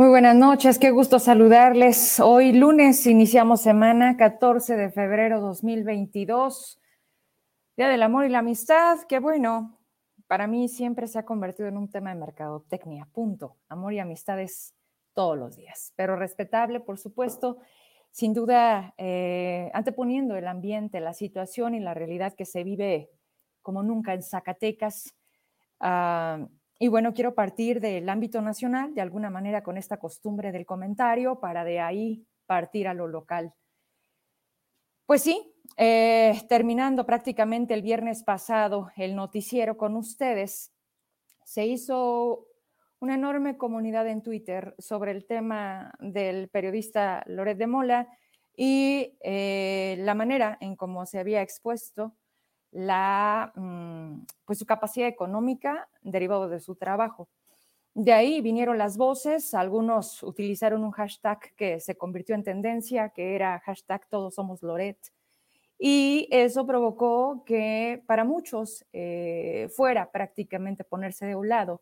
Muy buenas noches, qué gusto saludarles. Hoy lunes iniciamos semana 14 de febrero 2022, Día del Amor y la Amistad, que bueno, para mí siempre se ha convertido en un tema de mercadotecnia, punto. Amor y amistades todos los días, pero respetable, por supuesto, sin duda, eh, anteponiendo el ambiente, la situación y la realidad que se vive como nunca en Zacatecas. Uh, y bueno, quiero partir del ámbito nacional, de alguna manera con esta costumbre del comentario, para de ahí partir a lo local. Pues sí, eh, terminando prácticamente el viernes pasado el noticiero con ustedes, se hizo una enorme comunidad en Twitter sobre el tema del periodista Loret de Mola y eh, la manera en cómo se había expuesto la, mm, pues su capacidad económica derivado de su trabajo. De ahí vinieron las voces, algunos utilizaron un hashtag que se convirtió en tendencia, que era hashtag todos somos Loret, y eso provocó que para muchos eh, fuera prácticamente ponerse de un lado.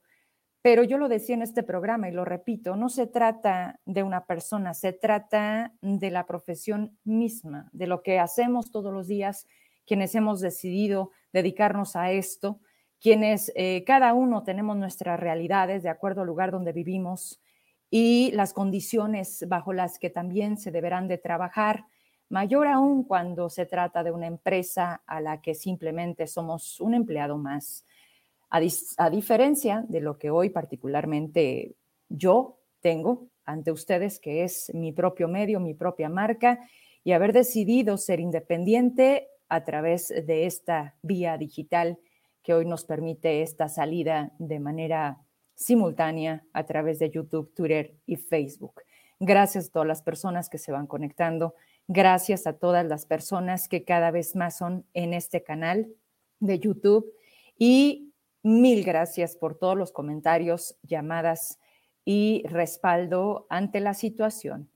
Pero yo lo decía en este programa y lo repito, no se trata de una persona, se trata de la profesión misma, de lo que hacemos todos los días quienes hemos decidido dedicarnos a esto, quienes eh, cada uno tenemos nuestras realidades de acuerdo al lugar donde vivimos y las condiciones bajo las que también se deberán de trabajar, mayor aún cuando se trata de una empresa a la que simplemente somos un empleado más. A, a diferencia de lo que hoy particularmente yo tengo ante ustedes, que es mi propio medio, mi propia marca, y haber decidido ser independiente a través de esta vía digital que hoy nos permite esta salida de manera simultánea a través de YouTube, Twitter y Facebook. Gracias a todas las personas que se van conectando, gracias a todas las personas que cada vez más son en este canal de YouTube. Y mil gracias por todos los comentarios, llamadas y respaldo ante la situación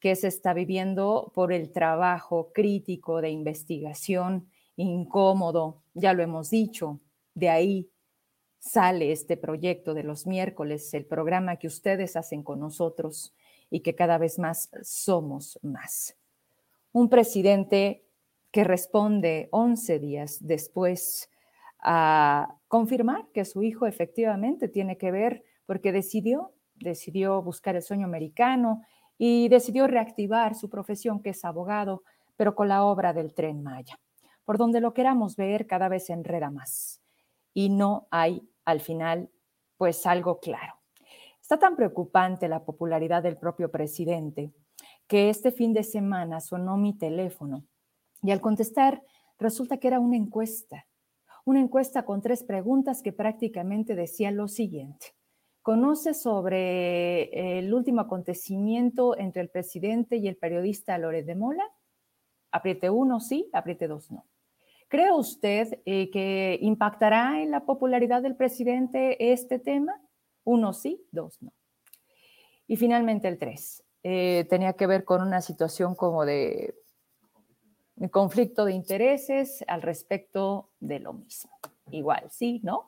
que se está viviendo por el trabajo crítico de investigación incómodo, ya lo hemos dicho, de ahí sale este proyecto de los miércoles, el programa que ustedes hacen con nosotros y que cada vez más somos más. Un presidente que responde 11 días después a confirmar que su hijo efectivamente tiene que ver porque decidió, decidió buscar el sueño americano y decidió reactivar su profesión, que es abogado, pero con la obra del tren Maya. Por donde lo queramos ver, cada vez se enreda más y no hay al final pues algo claro. Está tan preocupante la popularidad del propio presidente que este fin de semana sonó mi teléfono y al contestar resulta que era una encuesta, una encuesta con tres preguntas que prácticamente decía lo siguiente. ¿Conoce sobre el último acontecimiento entre el presidente y el periodista Loret de Mola? Apriete uno, sí, apriete dos, no. ¿Cree usted eh, que impactará en la popularidad del presidente este tema? Uno sí, dos no. Y finalmente el tres. Eh, tenía que ver con una situación como de conflicto de intereses al respecto de lo mismo. Igual, sí, ¿no?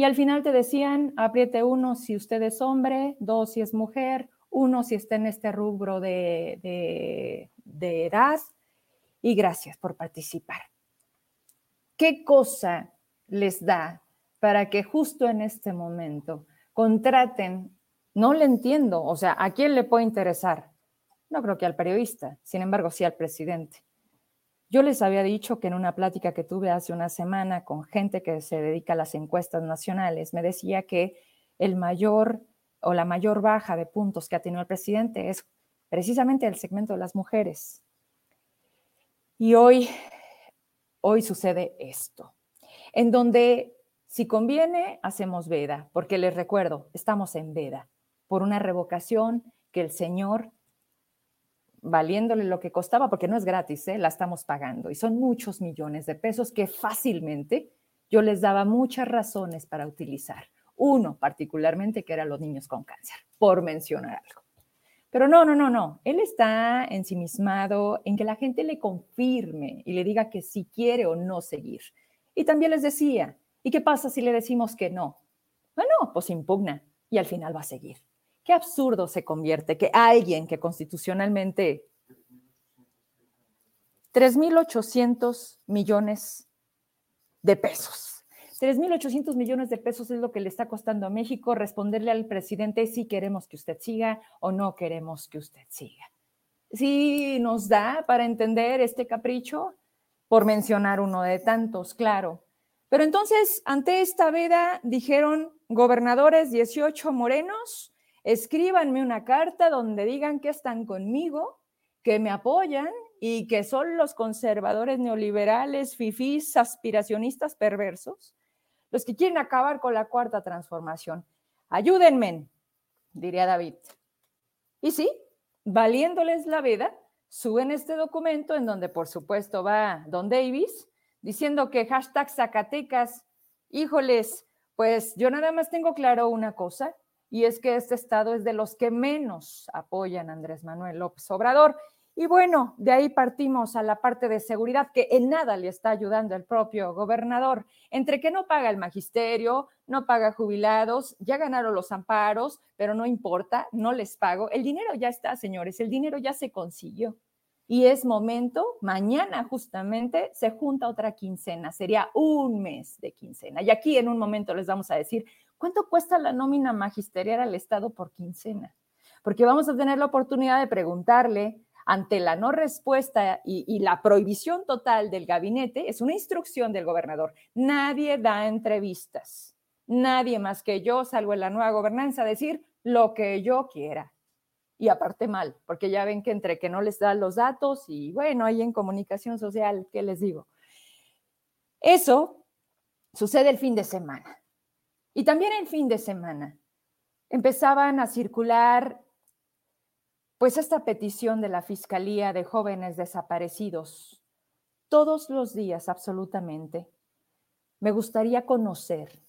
Y al final te decían, apriete uno si usted es hombre, dos si es mujer, uno si está en este rubro de, de, edad. Y gracias por participar. ¿Qué cosa les da para que justo en este momento contraten? No le entiendo, o sea, ¿a quién le puede interesar? No creo que al periodista, sin embargo, sí al presidente. Yo les había dicho que en una plática que tuve hace una semana con gente que se dedica a las encuestas nacionales, me decía que el mayor o la mayor baja de puntos que ha tenido el presidente es precisamente el segmento de las mujeres. Y hoy, hoy sucede esto, en donde si conviene, hacemos veda, porque les recuerdo, estamos en veda por una revocación que el Señor valiéndole lo que costaba, porque no es gratis, ¿eh? la estamos pagando y son muchos millones de pesos que fácilmente yo les daba muchas razones para utilizar. Uno particularmente que eran los niños con cáncer, por mencionar algo. Pero no, no, no, no. Él está ensimismado en que la gente le confirme y le diga que si quiere o no seguir. Y también les decía, ¿y qué pasa si le decimos que no? Bueno, pues impugna y al final va a seguir qué absurdo se convierte que alguien que constitucionalmente 3.800 millones de pesos. 3.800 millones de pesos es lo que le está costando a México responderle al presidente si queremos que usted siga o no queremos que usted siga. Si nos da para entender este capricho, por mencionar uno de tantos, claro. Pero entonces, ante esta veda, dijeron gobernadores 18 morenos, escríbanme una carta donde digan que están conmigo, que me apoyan y que son los conservadores neoliberales, fifís, aspiracionistas perversos, los que quieren acabar con la cuarta transformación. Ayúdenme, diría David. Y sí, valiéndoles la veda, suben este documento en donde por supuesto va Don Davis diciendo que hashtag Zacatecas, híjoles, pues yo nada más tengo claro una cosa, y es que este estado es de los que menos apoyan a Andrés Manuel López Obrador. Y bueno, de ahí partimos a la parte de seguridad que en nada le está ayudando el propio gobernador, entre que no paga el magisterio, no paga jubilados, ya ganaron los amparos, pero no importa, no les pago. El dinero ya está, señores, el dinero ya se consiguió. Y es momento, mañana justamente se junta otra quincena, sería un mes de quincena. Y aquí en un momento les vamos a decir cuánto cuesta la nómina magisterial al Estado por quincena, porque vamos a tener la oportunidad de preguntarle ante la no respuesta y, la prohibición total del gabinete, es una instrucción del gobernador. Nadie da entrevistas. Nadie más que yo salgo en la nueva gobernanza decir lo que yo quiera. Y aparte mal, porque ya ven que entre que no les dan los datos y bueno, ahí en comunicación social, ¿qué les digo? Eso sucede el fin de semana. Y también el fin de semana empezaban a circular pues esta petición de la Fiscalía de Jóvenes Desaparecidos, todos los días absolutamente, me gustaría conocer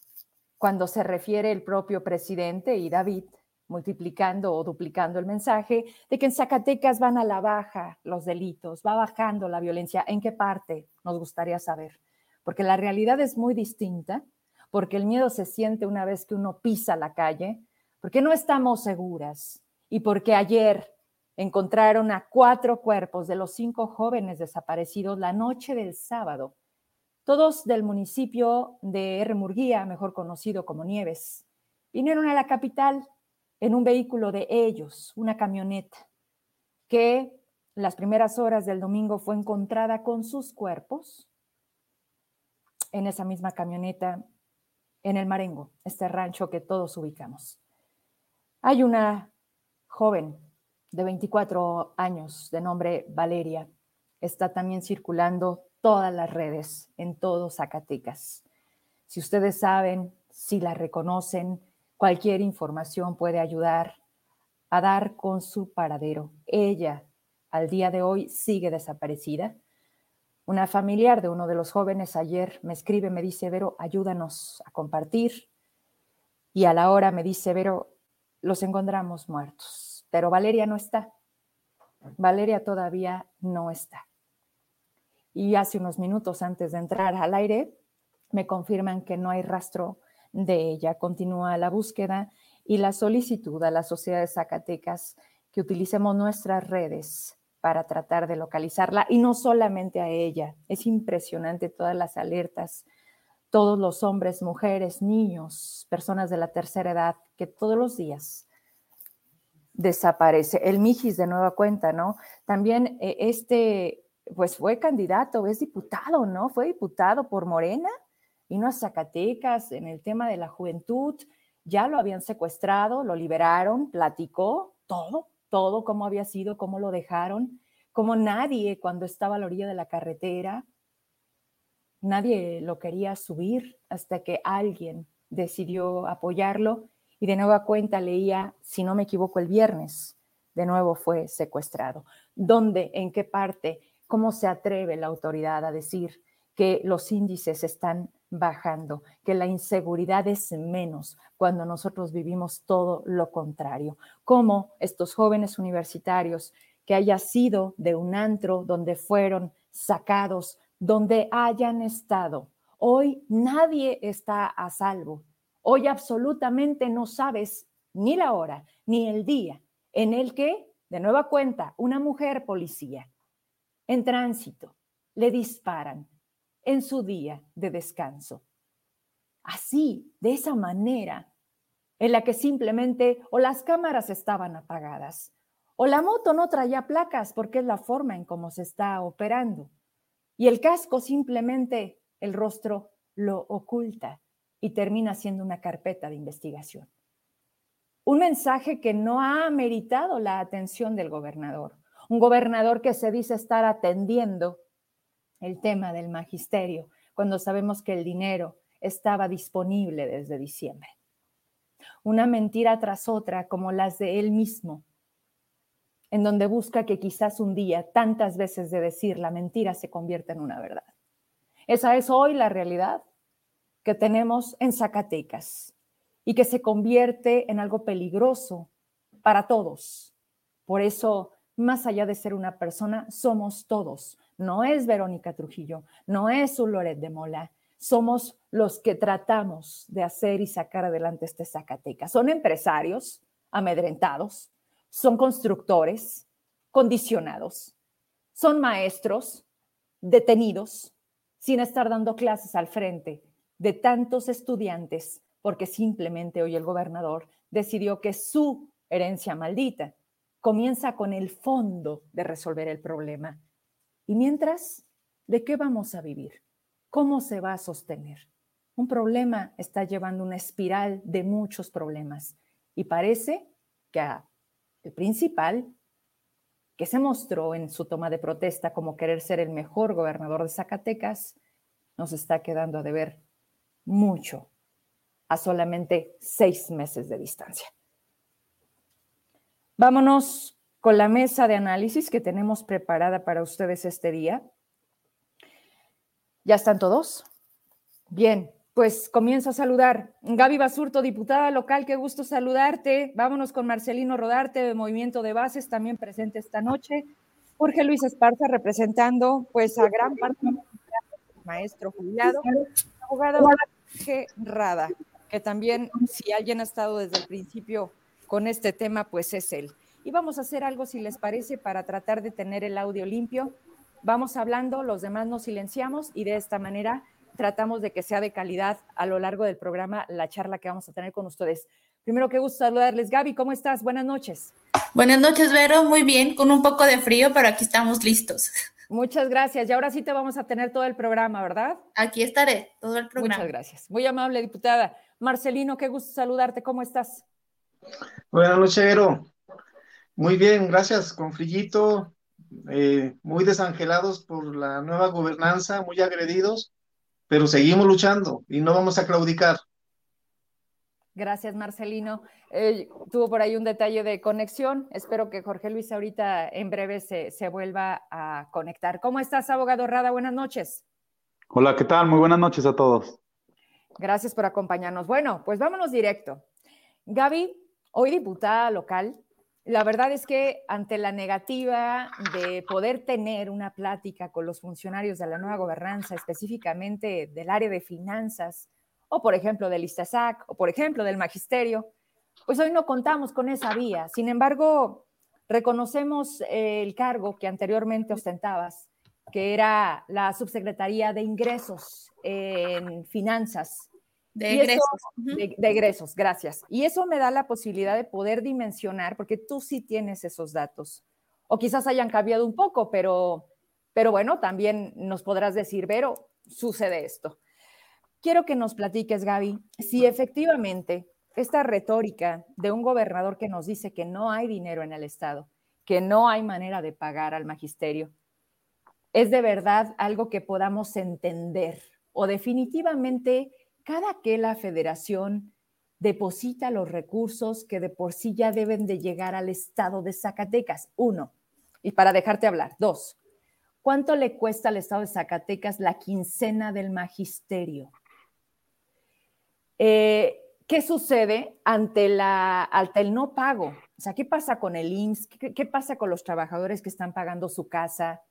cuando se refiere el propio presidente y David, multiplicando o duplicando el mensaje de que en Zacatecas van a la baja los delitos, va bajando la violencia. ¿En qué parte? Nos gustaría saber. Porque la realidad es muy distinta, porque el miedo se siente una vez que uno pisa la calle, porque no estamos seguras y porque ayer encontraron a cuatro cuerpos de los cinco jóvenes desaparecidos la noche del sábado, todos del municipio de Remurguía, mejor conocido como Nieves. Vinieron a la capital en un vehículo de ellos, una camioneta, que las primeras horas del domingo fue encontrada con sus cuerpos en esa misma camioneta en el Marengo, este rancho que todos ubicamos. Hay una joven de 24 años, de nombre Valeria, está también circulando todas las redes, en todo Zacatecas. Si ustedes saben, si la reconocen, cualquier información puede ayudar a dar con su paradero. Ella, al día de hoy, sigue desaparecida. Una familiar de uno de los jóvenes ayer me escribe, me dice, Vero, ayúdanos a compartir. Y a la hora me dice, Vero, los encontramos muertos pero Valeria no está. Valeria todavía no está. Y hace unos minutos antes de entrar al aire, me confirman que no hay rastro de ella. Continúa la búsqueda y la solicitud a la sociedad de Zacatecas que utilicemos nuestras redes para tratar de localizarla y no solamente a ella. Es impresionante todas las alertas, todos los hombres, mujeres, niños, personas de la tercera edad que todos los días desaparece. El Mijis de nueva cuenta, ¿no? También eh, este, pues fue candidato, es diputado, ¿no? Fue diputado por Morena, vino a Zacatecas en el tema de la juventud, ya lo habían secuestrado, lo liberaron, platicó todo, todo, cómo había sido, cómo lo dejaron, como nadie cuando estaba a la orilla de la carretera, nadie lo quería subir hasta que alguien decidió apoyarlo y de nueva cuenta leía, si no me equivoco, el viernes, de nuevo fue secuestrado. ¿Dónde? ¿En qué parte? ¿Cómo se atreve la autoridad a decir que los índices están bajando, que la inseguridad es menos cuando nosotros vivimos todo lo contrario? ¿Cómo estos jóvenes universitarios que haya sido de un antro donde fueron sacados, donde hayan estado, hoy nadie está a salvo Hoy absolutamente no sabes ni la hora, ni el día en el que, de nueva cuenta, una mujer policía en tránsito le disparan en su día de descanso. Así, de esa manera, en la que simplemente o las cámaras estaban apagadas, o la moto no traía placas porque es la forma en cómo se está operando, y el casco simplemente el rostro lo oculta y termina siendo una carpeta de investigación. Un mensaje que no ha meritado la atención del gobernador, un gobernador que se dice estar atendiendo el tema del magisterio, cuando sabemos que el dinero estaba disponible desde diciembre. Una mentira tras otra como las de él mismo, en donde busca que quizás un día, tantas veces de decir la mentira, se convierta en una verdad. Esa es hoy la realidad que tenemos en Zacatecas y que se convierte en algo peligroso para todos. Por eso, más allá de ser una persona, somos todos. No es Verónica Trujillo, no es un Loret de Mola, somos los que tratamos de hacer y sacar adelante este Zacatecas. Son empresarios amedrentados, son constructores condicionados, son maestros detenidos sin estar dando clases al frente de tantos estudiantes, porque simplemente hoy el gobernador decidió que su herencia maldita comienza con el fondo de resolver el problema. Y mientras, ¿de qué vamos a vivir? ¿Cómo se va a sostener? Un problema está llevando una espiral de muchos problemas y parece que el principal, que se mostró en su toma de protesta como querer ser el mejor gobernador de Zacatecas, nos está quedando a deber mucho a solamente seis meses de distancia. Vámonos con la mesa de análisis que tenemos preparada para ustedes este día. ¿Ya están todos? Bien, pues comienzo a saludar. Gaby Basurto, diputada local, qué gusto saludarte. Vámonos con Marcelino Rodarte de Movimiento de Bases, también presente esta noche. Jorge Luis Esparza representando pues a gran parte del maestro jubilado, abogado Jorge Rada, que también si alguien ha estado desde el principio con este tema, pues es él. Y vamos a hacer algo, si les parece, para tratar de tener el audio limpio. Vamos hablando, los demás nos silenciamos y de esta manera tratamos de que sea de calidad a lo largo del programa la charla que vamos a tener con ustedes. Primero, qué gusto saludarles. Gaby, ¿cómo estás? Buenas noches. Buenas noches, Vero. Muy bien, con un poco de frío, pero aquí estamos listos. Muchas gracias. Y ahora sí te vamos a tener todo el programa, ¿verdad? Aquí estaré, todo el programa. Muchas gracias. Muy amable, diputada. Marcelino, qué gusto saludarte. ¿Cómo estás? Buenas noches, Vero. Muy bien, gracias. Con frillito, eh, muy desangelados por la nueva gobernanza, muy agredidos, pero seguimos luchando y no vamos a claudicar. Gracias, Marcelino. Eh, tuvo por ahí un detalle de conexión. Espero que Jorge Luis ahorita en breve se, se, vuelva a conectar. ¿Cómo estás, abogado Rada? Buenas noches. Hola, ¿qué tal? Muy buenas noches a todos. Gracias por acompañarnos. Bueno, pues vámonos directo. Gaby, hoy diputada local, la verdad es que ante la negativa de poder tener una plática con los funcionarios de la nueva gobernanza, específicamente del área de finanzas, o por ejemplo del ISTASAC, o por ejemplo del magisterio, pues hoy no contamos con esa vía. Sin embargo, reconocemos el cargo que anteriormente ostentabas, que era la subsecretaría de ingresos en finanzas de egresos. de, egresos, gracias. Y eso me da la posibilidad de poder dimensionar, porque tú sí tienes esos datos. O quizás hayan cambiado un poco, pero, pero bueno, también nos podrás decir, pero sucede esto. Quiero que nos platiques, Gaby, si efectivamente esta retórica de un gobernador que nos dice que no hay dinero en el Estado, que no hay manera de pagar al magisterio, es de verdad algo que podamos entender o definitivamente cada que la federación deposita los recursos que de por sí ya deben de llegar al estado de Zacatecas. Uno, y para dejarte hablar. Dos, ¿cuánto le cuesta al estado de Zacatecas la quincena del magisterio? Eh, ¿Qué sucede ante, la, el no pago? O sea, ¿qué pasa con el IMSS? ¿Qué, ¿Qué pasa con los trabajadores que están pagando su casa?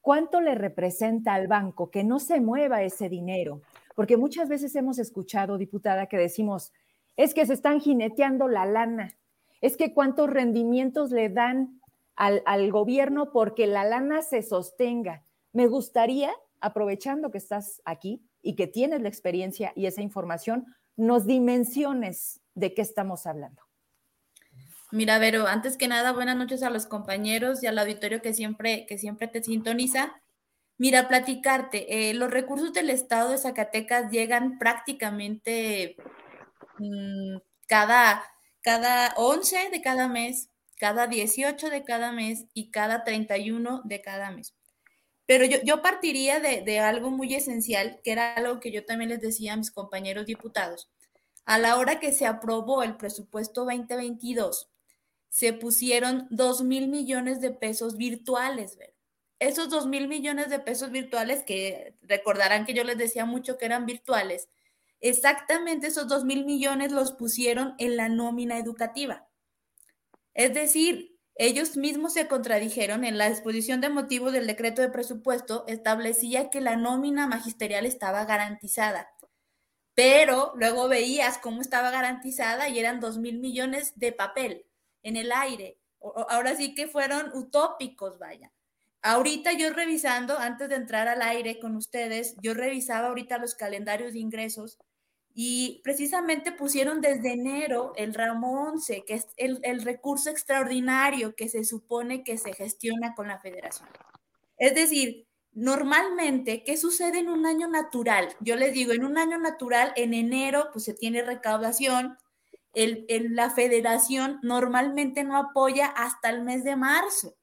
¿Cuánto le representa al banco que no se mueva ese dinero? Porque muchas veces hemos escuchado, diputada, que decimos, es que se están jineteando la lana, es que cuántos rendimientos le dan al, al gobierno porque la lana se sostenga. Me gustaría, aprovechando que estás aquí y que tienes la experiencia y esa información, nos dimensiones de qué estamos hablando. Mira, Vero, antes que nada, buenas noches a los compañeros y al auditorio que siempre, que siempre te sintoniza. Mira, platicarte, eh, los recursos del Estado de Zacatecas llegan prácticamente mmm, cada, cada 11 de cada mes, cada 18 de cada mes y cada 31 de cada mes. Pero yo, yo partiría de, de algo muy esencial, que era algo que yo también les decía a mis compañeros diputados. A la hora que se aprobó el presupuesto 2022, se pusieron 2 mil millones de pesos virtuales, ¿ver? Esos 2 mil millones de pesos virtuales, que recordarán que yo les decía mucho que eran virtuales, exactamente esos 2 mil millones los pusieron en la nómina educativa. Es decir, ellos mismos se contradijeron en la exposición de motivos del decreto de presupuesto, establecía que la nómina magisterial estaba garantizada, pero luego veías cómo estaba garantizada y eran 2 mil millones de papel en el aire. Ahora sí que fueron utópicos, vaya. Ahorita yo revisando, antes de entrar al aire con ustedes, yo revisaba ahorita los calendarios de ingresos y precisamente pusieron desde enero el ramo 11, que es el, recurso extraordinario que se supone que se gestiona con la federación. Es decir, normalmente, ¿qué sucede en un año natural? Yo les digo, en un año natural, en enero, pues se tiene recaudación, el, el, la federación normalmente no apoya hasta el mes de marzo.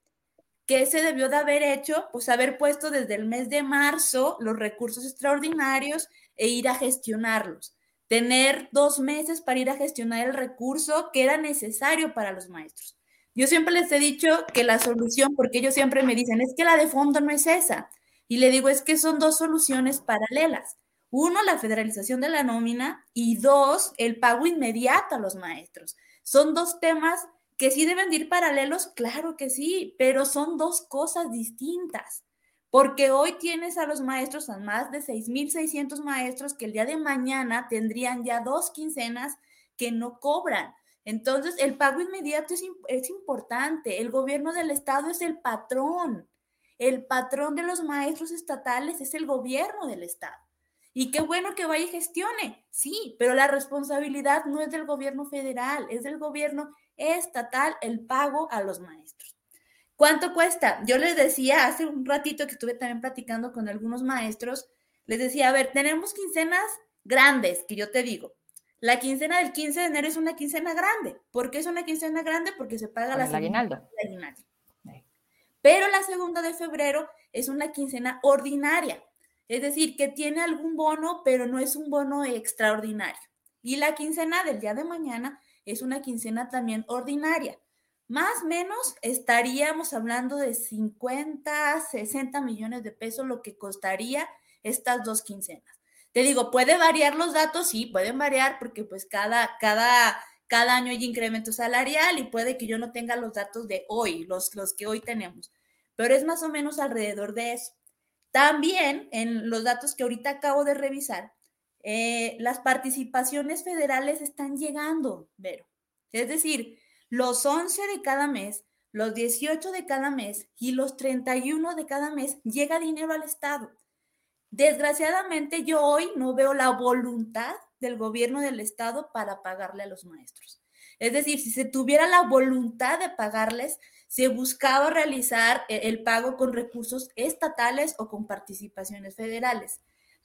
¿Qué se debió de haber hecho? Pues haber puesto desde el mes de marzo los recursos extraordinarios e ir a gestionarlos. Tener dos meses para ir a gestionar el recurso que era necesario para los maestros. Yo siempre les he dicho que la solución, porque ellos siempre me dicen, es que la de fondo no es esa. Y le digo, es que son dos soluciones paralelas. Uno, la federalización de la nómina y dos, el pago inmediato a los maestros. Son dos temas que sí deben ir paralelos, claro que sí, pero son dos cosas distintas. Porque hoy tienes a los maestros, a más de 6.600 maestros que el día de mañana tendrían ya dos quincenas que no cobran. Entonces, el pago inmediato es, es importante. El gobierno del estado es el patrón. El patrón de los maestros estatales es el gobierno del estado. Y qué bueno que vaya y gestione, sí, pero la responsabilidad no es del gobierno federal, es del gobierno estatal el pago a los maestros. ¿Cuánto cuesta? Yo les decía hace un ratito que estuve también platicando con algunos maestros, les decía, a ver, tenemos quincenas grandes, que yo te digo. La quincena del 15 de enero es una quincena grande. ¿Por qué es una quincena grande? Porque se paga la aguinaldo. aguinaldo. Pero la segunda de febrero es una quincena ordinaria. Es decir, que tiene algún bono, pero no es un bono extraordinario. Y la quincena del día de mañana es una quincena también ordinaria. Más o menos estaríamos hablando de 50, 60 millones de pesos lo que costaría estas dos quincenas. Te digo, puede variar los datos, sí, pueden variar porque pues cada, cada, cada año hay incremento salarial y puede que yo no tenga los datos de hoy, los, los que hoy tenemos, pero es más o menos alrededor de eso. También en los datos que ahorita acabo de revisar, eh, las participaciones federales están llegando, Vero. Es decir, los 11 de cada mes, los 18 de cada mes y los 31 de cada mes llega dinero al Estado. Desgraciadamente yo hoy no veo la voluntad del gobierno del Estado para pagarle a los maestros. Es decir, si se tuviera la voluntad de pagarles, se buscaba realizar eh, el pago con recursos estatales o con participaciones federales.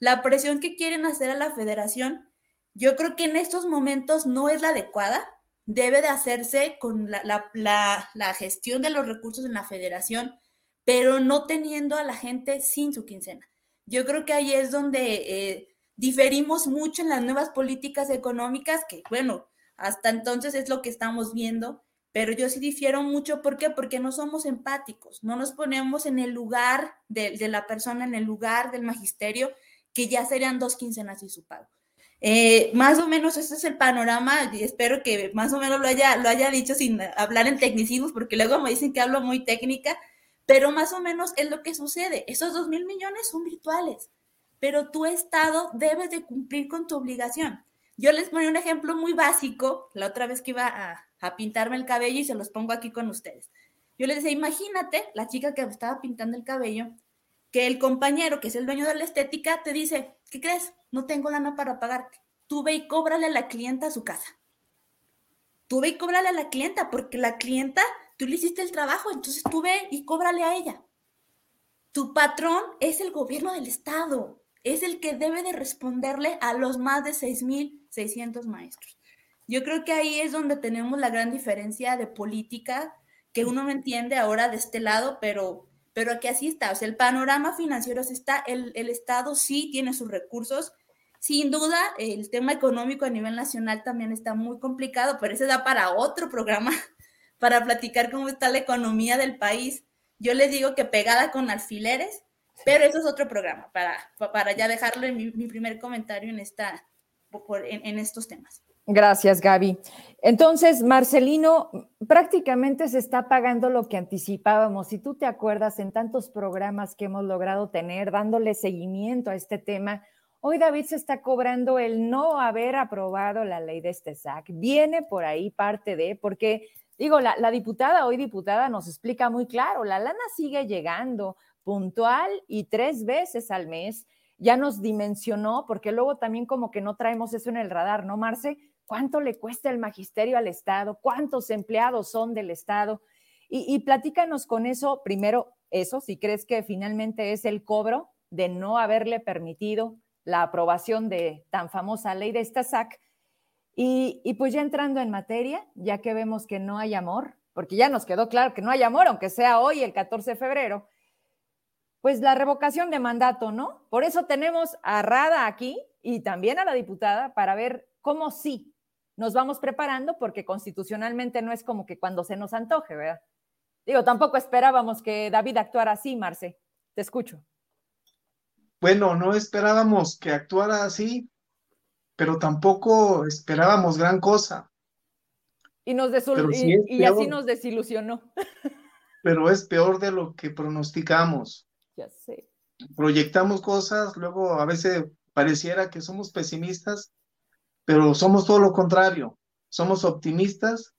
La presión que quieren hacer a la federación, yo creo que en estos momentos no es la adecuada, debe de hacerse con la, la, la, gestión de los recursos en la federación, pero no teniendo a la gente sin su quincena. Yo creo que ahí es donde eh, diferimos mucho en las nuevas políticas económicas, que bueno, hasta entonces es lo que estamos viendo, pero yo sí difiero mucho, ¿por qué? Porque no somos empáticos, no nos ponemos en el lugar de, de la persona, en el lugar del magisterio, que ya serían dos quincenas y su pago. Eh, más o menos ese es el panorama y espero que más o menos lo haya, lo haya dicho sin hablar en tecnicismos, porque luego me dicen que hablo muy técnica, pero más o menos es lo que sucede. Esos dos mil millones son virtuales, pero tu estado debes de cumplir con tu obligación. Yo les ponía un ejemplo muy básico, la otra vez que iba a, a pintarme el cabello y se los pongo aquí con ustedes. Yo les decía, imagínate, la chica que estaba pintando el cabello, que el compañero, que es el dueño de la estética, te dice, ¿qué crees? No tengo lana para pagarte. Tú ve y cóbrale a la clienta a su casa. Tú ve y cóbrale a la clienta, porque la clienta, tú le hiciste el trabajo, entonces tú ve y cóbrale a ella. Tu patrón es el gobierno del Estado, es el que debe de responderle a los más de 6.600 maestros. Yo creo que ahí es donde tenemos la gran diferencia de política que uno no entiende ahora de este lado, pero, pero que así está. O sea, el panorama financiero está, el, el Estado sí tiene sus recursos. Sin duda, el tema económico a nivel nacional también está muy complicado, pero ese da para otro programa, para platicar cómo está la economía del país yo les digo que pegada con alfileres, pero eso es otro programa para, para ya dejarlo en mi, primer comentario en, esta, en, en estos temas. Gracias, Gaby. Entonces, Marcelino, prácticamente se está pagando lo que anticipábamos. Si tú te acuerdas en tantos programas que hemos logrado tener, dándole seguimiento a este tema, hoy David se está cobrando el no haber aprobado la ley de este SAC. Viene por ahí parte de, porque Digo, la, diputada, hoy diputada, nos explica muy claro, la lana sigue llegando puntual y tres veces al mes. Ya nos dimensionó, porque luego también como que no traemos eso en el radar, ¿no, Marce? ¿Cuánto le cuesta el magisterio al Estado? ¿Cuántos empleados son del Estado? Y, y platícanos con eso, primero, eso, si crees que finalmente es el cobro de no haberle permitido la aprobación de tan famosa ley de esta SAC, y, pues ya entrando en materia, ya que vemos que no hay amor, porque ya nos quedó claro que no hay amor, aunque sea hoy el 14 de febrero, pues la revocación de mandato, ¿no? Por eso tenemos a Rada aquí y también a la diputada para ver cómo sí nos vamos preparando, porque constitucionalmente no es como que cuando se nos antoje, ¿verdad? Digo, tampoco esperábamos que David actuara así, Marce. Te escucho. Bueno, no esperábamos que actuara así, pero tampoco esperábamos gran cosa. Y, nos y, así nos desilusionó. Pero es peor de lo que pronosticamos. Ya sé. Proyectamos cosas, luego a veces pareciera que somos pesimistas, pero somos todo lo contrario. Somos optimistas,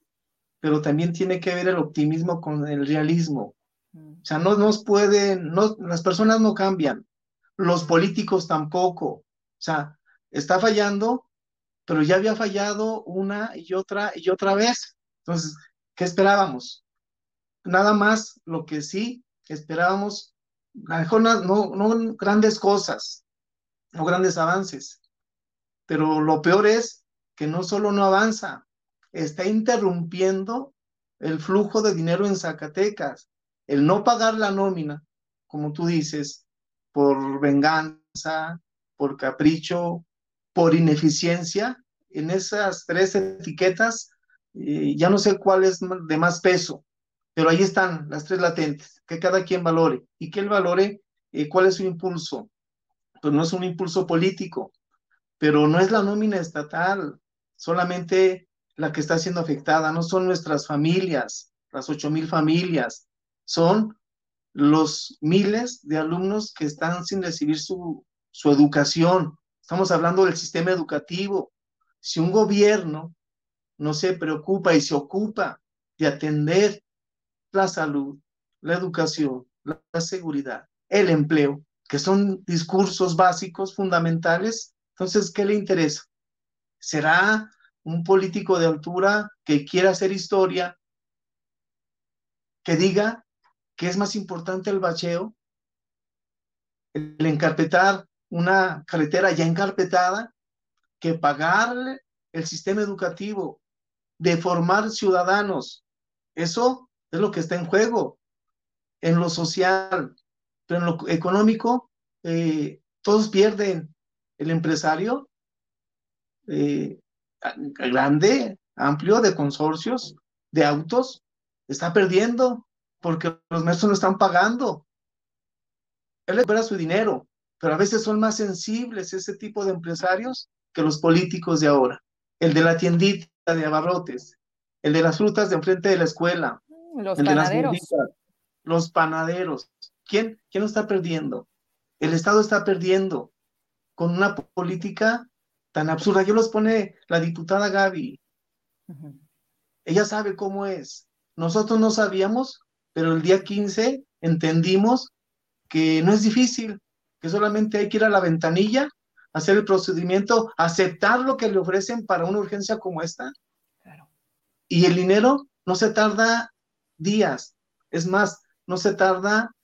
pero también tiene que ver el optimismo con el realismo. O sea, no nos pueden, no, las personas no cambian, los políticos tampoco. O sea, está fallando, pero ya había fallado una y otra y otra vez. Entonces, ¿qué esperábamos? Nada más lo que sí esperábamos, a lo mejor no, no grandes cosas, no grandes avances, pero lo peor es que no solo no avanza, está interrumpiendo el flujo de dinero en Zacatecas. El no pagar la nómina, como tú dices, por venganza, por capricho, por ineficiencia, en esas tres etiquetas, eh, ya no sé cuál es de más peso, pero ahí están las tres latentes, que cada quien valore y que él valore eh, cuál es su impulso. Pues no es un impulso político, pero no es la nómina estatal, solamente la que está siendo afectada, no son nuestras familias, las ocho mil familias, son los miles de alumnos que están sin recibir su, su educación, Estamos hablando del sistema educativo. Si un gobierno no se preocupa y se ocupa de atender la salud, la educación, la, seguridad, el empleo, que son discursos básicos, fundamentales, entonces, ¿qué le interesa? ¿Será un político de altura que quiera hacer historia, que diga que es más importante el bacheo, el encarpetar una carretera ya encarpetada que pagarle el sistema educativo, de formar ciudadanos. Eso es lo que está en juego, en lo social, pero en lo económico, eh, todos pierden. El empresario eh, grande, amplio, de consorcios, de autos, está perdiendo porque los maestros no están pagando. Él recupera su dinero, pero a veces son más sensibles ese tipo de empresarios que los políticos de ahora. El de la tiendita de abarrotes, el de las frutas de enfrente de la escuela, los panaderos. los panaderos. ¿Quién, ¿Quién lo está perdiendo? El Estado está perdiendo con una política tan absurda. Yo los pone la diputada Gaby. Ella sabe cómo es. Nosotros no sabíamos, pero el día 15 entendimos que no es difícil, que solamente hay que ir a la ventanilla, hacer el procedimiento, aceptar lo que le ofrecen para una urgencia como esta. Y el dinero no se tarda días, es más, no se tarda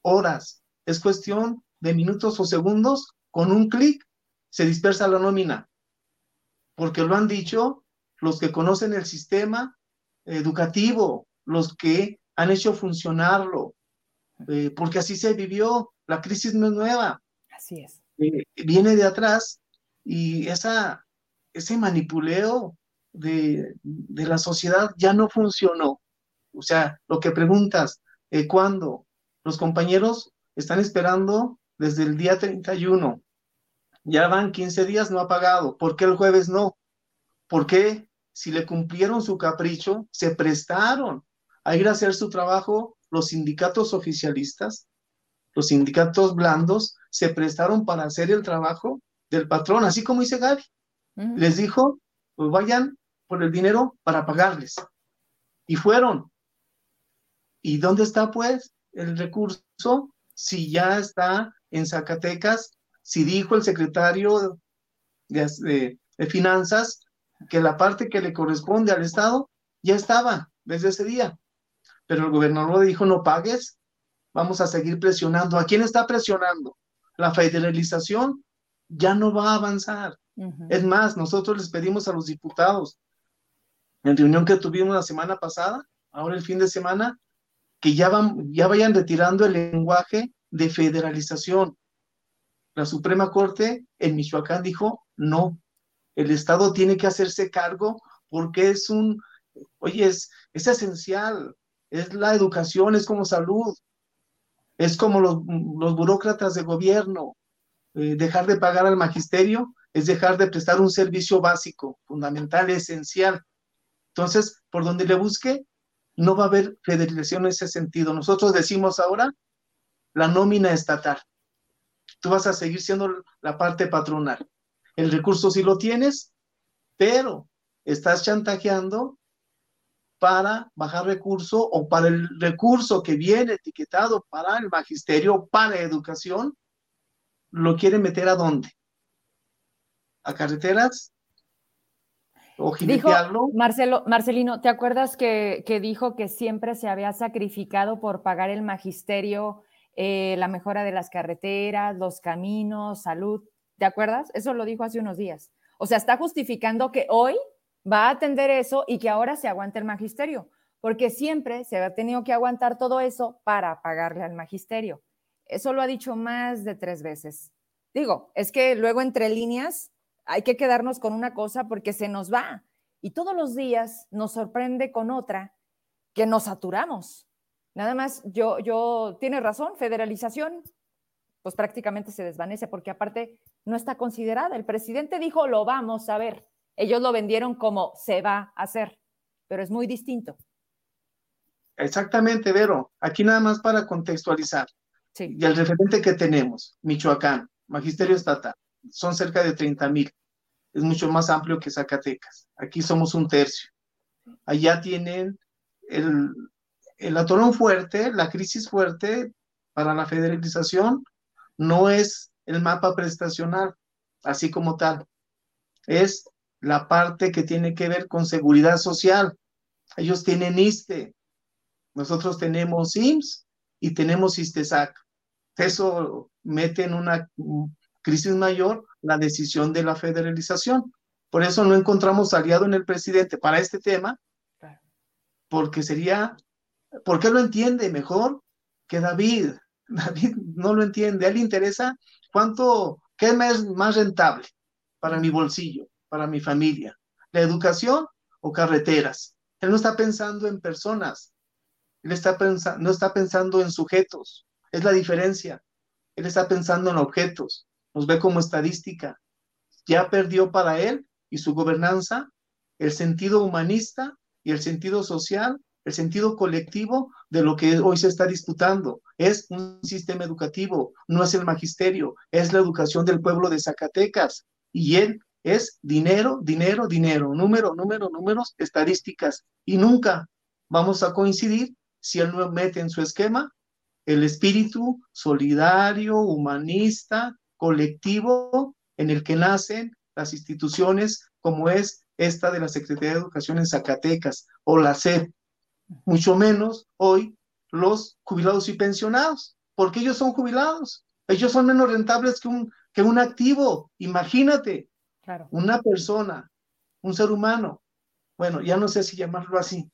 horas, es cuestión de minutos o segundos, con un clic se dispersa la nómina, porque lo han dicho los que conocen el sistema educativo, los que han hecho funcionarlo, eh, porque así se vivió, la crisis no es nueva. Así es. Eh, viene de atrás y esa, ese manipuleo de, de, la sociedad ya no funcionó. O sea, lo que preguntas, eh, ¿cuándo? Los compañeros están esperando desde el día 31. Ya van 15 días, no ha pagado. ¿Por qué el jueves no? ¿Por qué si le cumplieron su capricho, se prestaron a ir a hacer su trabajo los sindicatos oficialistas, los sindicatos blandos, se prestaron para hacer el trabajo del patrón, así como dice Gaby. Les dijo, pues vayan por el dinero para pagarles. Y fueron. ¿Y dónde está pues el recurso? Si ya está en Zacatecas, si dijo el secretario de, de Finanzas que la parte que le corresponde al Estado ya estaba desde ese día. Pero el gobernador dijo, no pagues, vamos a seguir presionando. ¿A quién está presionando? La federalización ya no va a avanzar. Es más, nosotros les pedimos a los diputados, en reunión que tuvimos la semana pasada, ahora el fin de semana, que ya, van, ya vayan retirando el lenguaje de federalización. La Suprema Corte en Michoacán dijo, no, el Estado tiene que hacerse cargo porque es un, oye, es, es esencial, es la educación, es como salud, es como los, los burócratas de gobierno. Eh, dejar de pagar al magisterio es dejar de prestar un servicio básico, fundamental, esencial. Entonces, por donde le busque, no va a haber federalización en ese sentido. Nosotros decimos ahora la nómina estatal. Tú vas a seguir siendo la parte patronal. El recurso sí lo tienes, pero estás chantajeando para bajar recurso o para el recurso que viene etiquetado para el magisterio, para educación, lo quieren meter a dónde? ¿A carreteras? ¿O dijo, Marcelo, Marcelino, ¿te acuerdas que, que, dijo que siempre se había sacrificado por pagar el magisterio, eh, la mejora de las carreteras, los caminos, salud? ¿Te acuerdas? Eso lo dijo hace unos días. O sea, está justificando que hoy va a atender eso y que ahora se aguante el magisterio, porque siempre se ha tenido que aguantar todo eso para pagarle al magisterio. Eso lo ha dicho más de tres veces. Digo, es que luego entre líneas hay que quedarnos con una cosa porque se nos va y todos los días nos sorprende con otra que nos saturamos. Nada más, yo, yo, tiene razón, federalización, pues prácticamente se desvanece porque aparte no está considerada. El presidente dijo, lo vamos a ver. Ellos lo vendieron como se va a hacer, pero es muy distinto. Exactamente, Vero. Aquí nada más para contextualizar. Sí. Y el referente que tenemos, Michoacán, Magisterio Estatal, son cerca de 30 mil. Es mucho más amplio que Zacatecas. Aquí somos un tercio. Allá tienen el, el atorón fuerte, la crisis fuerte para la federalización, no es el mapa prestacional, así como tal. Es la parte que tiene que ver con seguridad social. Ellos tienen ISTE, nosotros tenemos IMSS y tenemos ISTESAC. Eso mete en una crisis mayor la decisión de la federalización. Por eso no encontramos aliado en el presidente para este tema, porque sería, porque lo entiende mejor que David. David no lo entiende, a él le interesa cuánto, qué es más rentable para mi bolsillo, para mi familia, la educación o carreteras. Él no está pensando en personas, él está no está pensando en sujetos, es la diferencia. Él está pensando en objetos, nos ve como estadística. Ya perdió para él y su gobernanza el sentido humanista y el sentido social el sentido colectivo de lo que hoy se está disputando. Es un sistema educativo, no es el magisterio, es la educación del pueblo de Zacatecas. Y él es dinero, dinero, dinero, número, número, números, estadísticas. Y nunca vamos a coincidir si él no mete en su esquema el espíritu solidario, humanista, colectivo en el que nacen las instituciones como es esta de la Secretaría de Educación en Zacatecas o la SED, mucho menos hoy los jubilados y pensionados, porque ellos son jubilados, ellos son menos rentables que un, que un activo, imagínate, una persona, un ser humano, bueno, ya no sé si llamarlo así,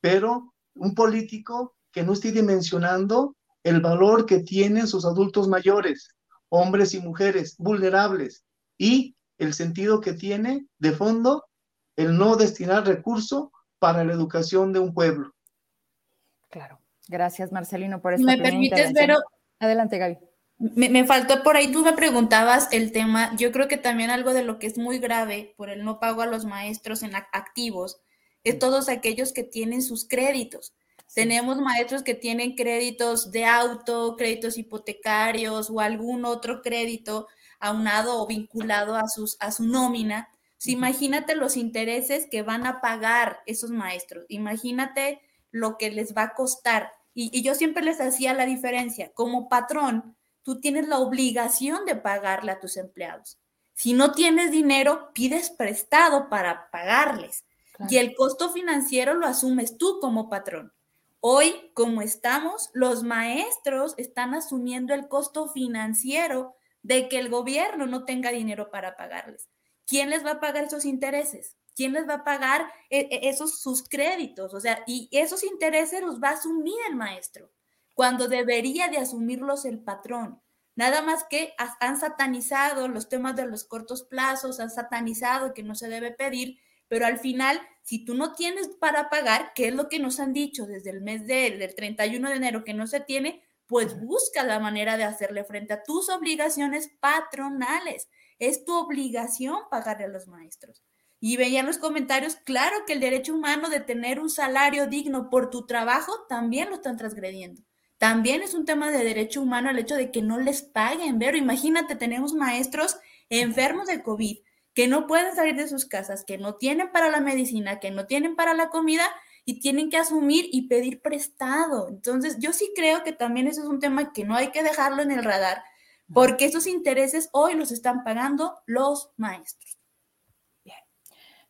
pero un político que no esté dimensionando el valor que tienen sus adultos mayores, hombres y mujeres vulnerables, y el sentido que tiene de fondo el no destinar recurso para la educación de un pueblo. Claro. Gracias, Marcelino, por esta ¿Me permites, Vero? Adelante, Gaby. Me, me, faltó por ahí, tú me preguntabas el tema, yo creo que también algo de lo que es muy grave por el no pago a los maestros en activos es todos aquellos que tienen sus créditos. Tenemos maestros que tienen créditos de auto, créditos hipotecarios o algún otro crédito aunado o vinculado a, sus, a su nómina. Imagínate los intereses que van a pagar esos maestros. Imagínate lo que les va a costar. Y, y yo siempre les hacía la diferencia. Como patrón, tú tienes la obligación de pagarle a tus empleados. Si no tienes dinero, pides prestado para pagarles. Y el costo financiero lo asumes tú como patrón. Hoy, como estamos, los maestros están asumiendo el costo financiero de que el gobierno no tenga dinero para pagarles. ¿Quién les va a pagar esos intereses? ¿Quién les va a pagar e, e, esos sus créditos? O sea, y esos intereses los va a asumir el maestro, cuando debería de asumirlos el patrón. Nada más que han satanizado los temas de los cortos plazos, han satanizado que no se debe pedir, pero al final, si tú no tienes para pagar, que es lo que nos han dicho desde el mes de, del 31 de enero que no se tiene, pues busca la manera de hacerle frente a tus obligaciones patronales. Es tu obligación pagarle a los maestros. Y veía en los comentarios, claro que el derecho humano de tener un salario digno por tu trabajo también lo están transgrediendo. También es un tema de derecho humano el hecho de que no les paguen. Pero imagínate, tenemos maestros enfermos de COVID, que no pueden salir de sus casas, que no tienen para la medicina, que no tienen para la comida y tienen que asumir y pedir prestado. Entonces, yo sí creo que también eso es un tema que no hay que dejarlo en el radar, porque esos intereses hoy los están pagando los maestros. Bien.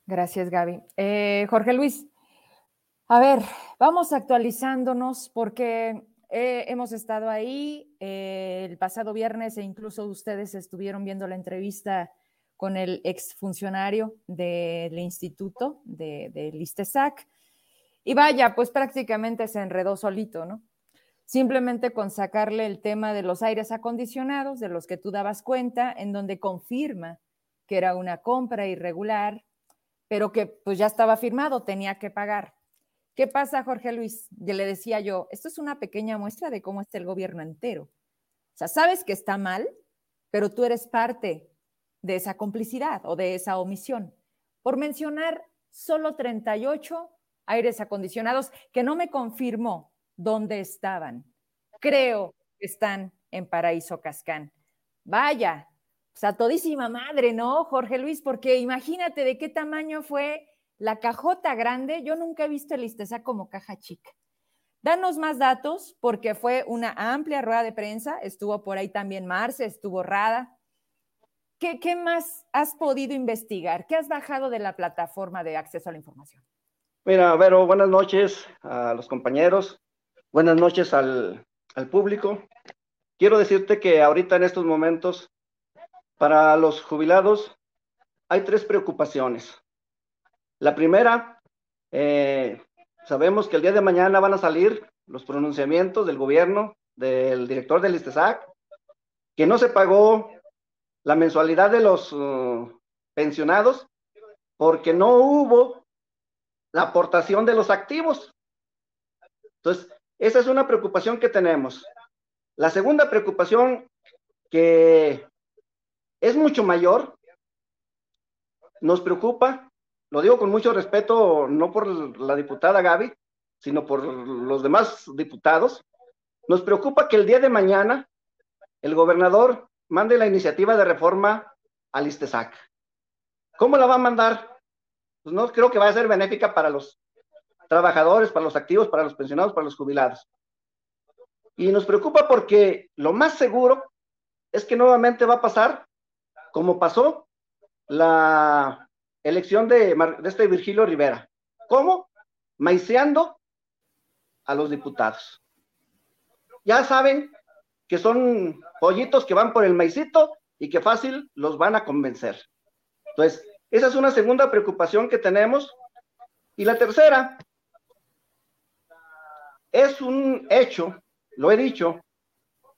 Gracias, Gaby. Eh, Jorge Luis, a ver, vamos actualizándonos porque eh, hemos estado ahí eh, el pasado viernes e incluso ustedes estuvieron viendo la entrevista con el exfuncionario del instituto de, del ISTESAC. Y vaya, pues prácticamente se enredó solito, ¿no? Simplemente con sacarle el tema de los aires acondicionados, de los que tú dabas cuenta, en donde confirma que era una compra irregular, pero que pues ya estaba firmado, tenía que pagar. ¿Qué pasa, Jorge Luis? Ya le decía yo, esto es una pequeña muestra de cómo está el gobierno entero. O sea, sabes que está mal, pero tú eres parte de esa complicidad o de esa omisión. Por mencionar solo 38 aires acondicionados que no me confirmó dónde estaban. Creo que están en Paraíso Cascán. Vaya, o sea, todísima madre, ¿no, Jorge Luis? Porque imagínate de qué tamaño fue la cajota grande. Yo nunca he visto el Istesa como caja chica. Danos más datos, porque fue una amplia rueda de prensa. Estuvo por ahí también Marce, estuvo Rada, ¿Qué, más has podido investigar? ¿Qué has bajado de la plataforma de acceso a la información? Mira, Vero, buenas noches a los compañeros, buenas noches al, público. Quiero decirte que ahorita en estos momentos, para los jubilados, hay tres preocupaciones. La primera, eh, sabemos que el día de mañana van a salir los pronunciamientos del gobierno, del director del ISTESAC, que no se pagó la mensualidad de los uh, pensionados porque no hubo la aportación de los activos. Entonces, esa es una preocupación que tenemos. La segunda preocupación que es mucho mayor, nos preocupa, lo digo con mucho respeto, no por la diputada Gaby, sino por los demás diputados, nos preocupa que el día de mañana el gobernador mande la iniciativa de reforma al ISTESAC. ¿Cómo la va a mandar? Pues no creo que vaya a ser benéfica para los trabajadores, para los activos, para los pensionados, para los jubilados. Y nos preocupa porque lo más seguro es que nuevamente va a pasar como pasó la elección de, de este Virgilio Rivera. ¿Cómo? Maiceando a los diputados. Ya saben que son pollitos que van por el maicito y que fácil los van a convencer. Entonces, esa es una segunda preocupación que tenemos. Y la tercera, es un hecho, lo he dicho,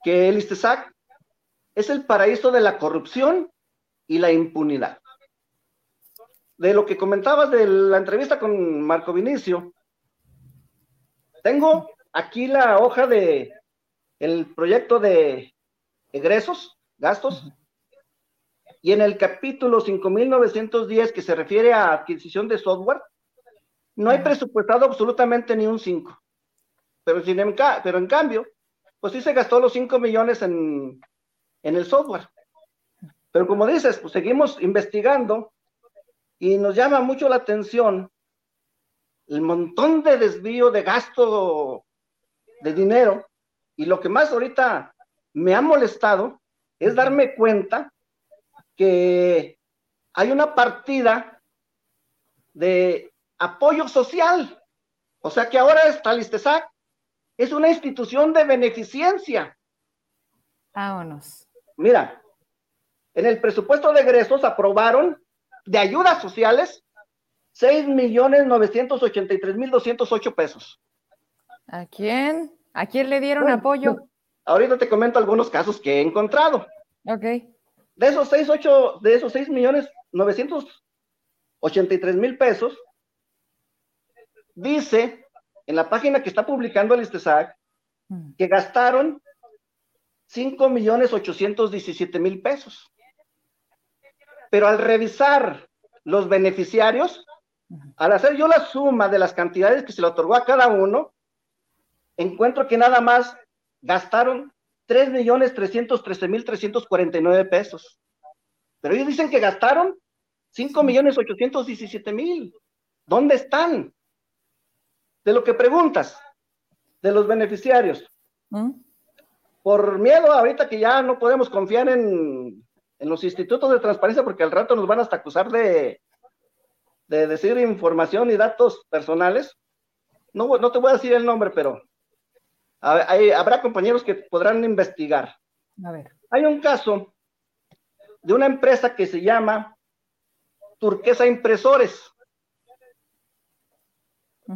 que el ISTESAC es el paraíso de la corrupción y la impunidad. De lo que comentabas de la entrevista con Marco Vinicio, tengo aquí la hoja de el proyecto de egresos, gastos, y en el capítulo 5910 que se refiere a adquisición de software, no hay presupuestado absolutamente ni un 5. Pero, sin, pero en cambio, pues sí se gastó los 5 millones en, en el software. Pero como dices, pues seguimos investigando y nos llama mucho la atención el montón de desvío de gasto de dinero. Y lo que más ahorita me ha molestado es darme cuenta que hay una partida de apoyo social. O sea que ahora está Listesac es una institución de beneficencia. Vámonos. Mira, en el presupuesto de egresos aprobaron de ayudas sociales 6 millones 983 mil 208 pesos. ¿A quién? ¿A quién le dieron apoyo? Ahorita te comento algunos casos que he encontrado. Ok. De esos 6, 8, de esos 6 millones 983 mil pesos, dice en la página que está publicando el ISTESAC mm. que gastaron 5 millones 817 mil pesos. Pero al revisar los beneficiarios, al hacer yo la suma de las cantidades que se le otorgó a cada uno, encuentro que nada más gastaron 3 millones 313 mil 349 pesos. Pero ellos dicen que gastaron 5 millones 817 mil. ¿Dónde están? De lo que preguntas, de los beneficiarios. ¿Mm? Por miedo ahorita que ya no podemos confiar en, en los institutos de transparencia porque al rato nos van hasta acusar de, de decir información y datos personales. No, no te voy a decir el nombre, pero habrá compañeros que podrán investigar. A ver. Hay un caso de una empresa que se llama Turquesa Impresores.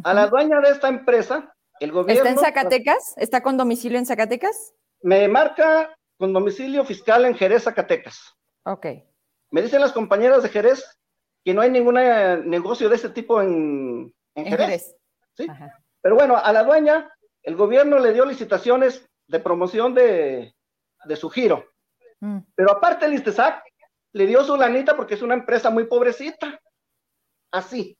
A la dueña de esta empresa, el gobierno. ¿Está en Zacatecas? ¿Está con domicilio en Zacatecas? Me marca con domicilio fiscal en Jerez, Zacatecas. Ok. Me dicen las compañeras de Jerez que no hay ningún eh, negocio de ese tipo en, Jerez. ¿Sí? Pero bueno, a la dueña, el gobierno le dio licitaciones de promoción de, su giro. Mm. Pero aparte el ISTESAC le dio su lanita porque es una empresa muy pobrecita. Así.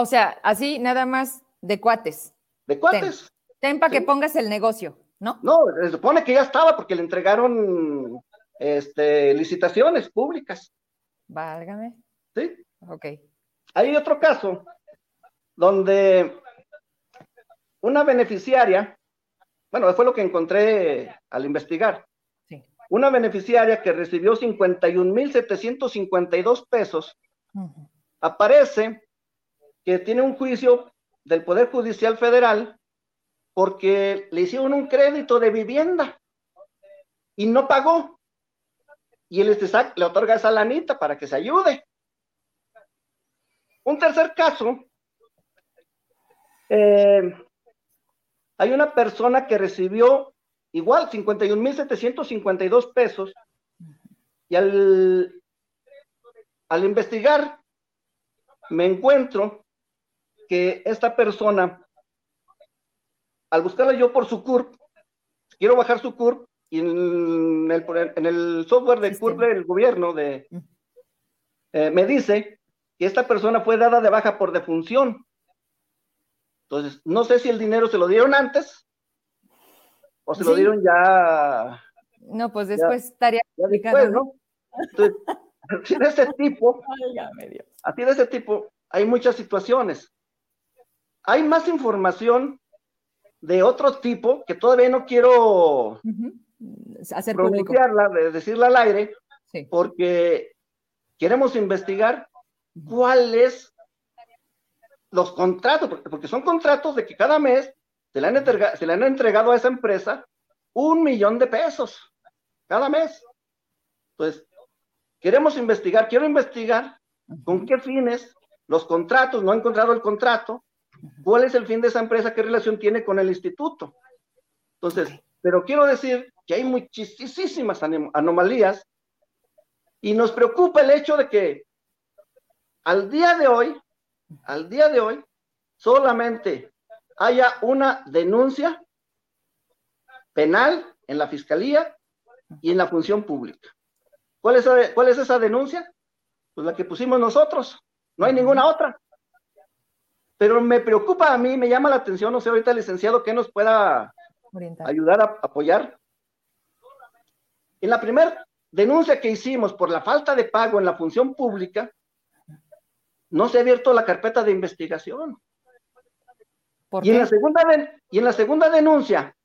O sea, así nada más de cuates. De cuates. Ten, para que pongas el negocio, ¿no? No, se supone que ya estaba porque le entregaron este, licitaciones públicas. Válgame. Sí. Ok. Hay otro caso donde una beneficiaria, bueno, fue lo que encontré al investigar. Sí. Una beneficiaria que recibió 51.752 pesos, aparece que tiene un juicio del Poder Judicial Federal porque le hicieron un crédito de vivienda y no pagó. Y el le otorga esa lanita para que se ayude. Un tercer caso, eh, hay una persona que recibió igual 51.752 pesos y al, al investigar me encuentro que esta persona, al buscarla yo por su CURP, quiero bajar su CURP y en el, en el software de CURP del gobierno de, eh, me dice que esta persona fue dada de baja por defunción. Entonces, no sé si el dinero se lo dieron antes o se lo dieron ya. No, pues después estaría. después, ¿no? Entonces, así de ese tipo, así de ese tipo, hay muchas situaciones. Hay más información de otro tipo que todavía no quiero Hacer pronunciarla, decirla al aire, porque queremos investigar cuáles los contratos, porque son contratos de que cada mes se le, han entregado, se le han entregado a esa empresa un millón de pesos cada mes. Entonces, queremos investigar, quiero investigar con qué fines los contratos, no he encontrado el contrato, cuál es el fin de esa empresa, qué relación tiene con el instituto. Entonces, pero quiero decir que hay muchísimas anomalías y nos preocupa el hecho de que al día de hoy, al día de hoy, solamente haya una denuncia penal en la fiscalía y en la función pública. ¿Cuál es, cuál es esa denuncia? Pues la que pusimos nosotros, no hay ninguna otra. Pero me preocupa a mí, me llama la atención, no sé ahorita licenciado que nos pueda ayudar a apoyar. En la primera denuncia que hicimos por la falta de pago en la función pública, no se ha abierto la carpeta de investigación. y, en la segunda y en la segunda denuncia,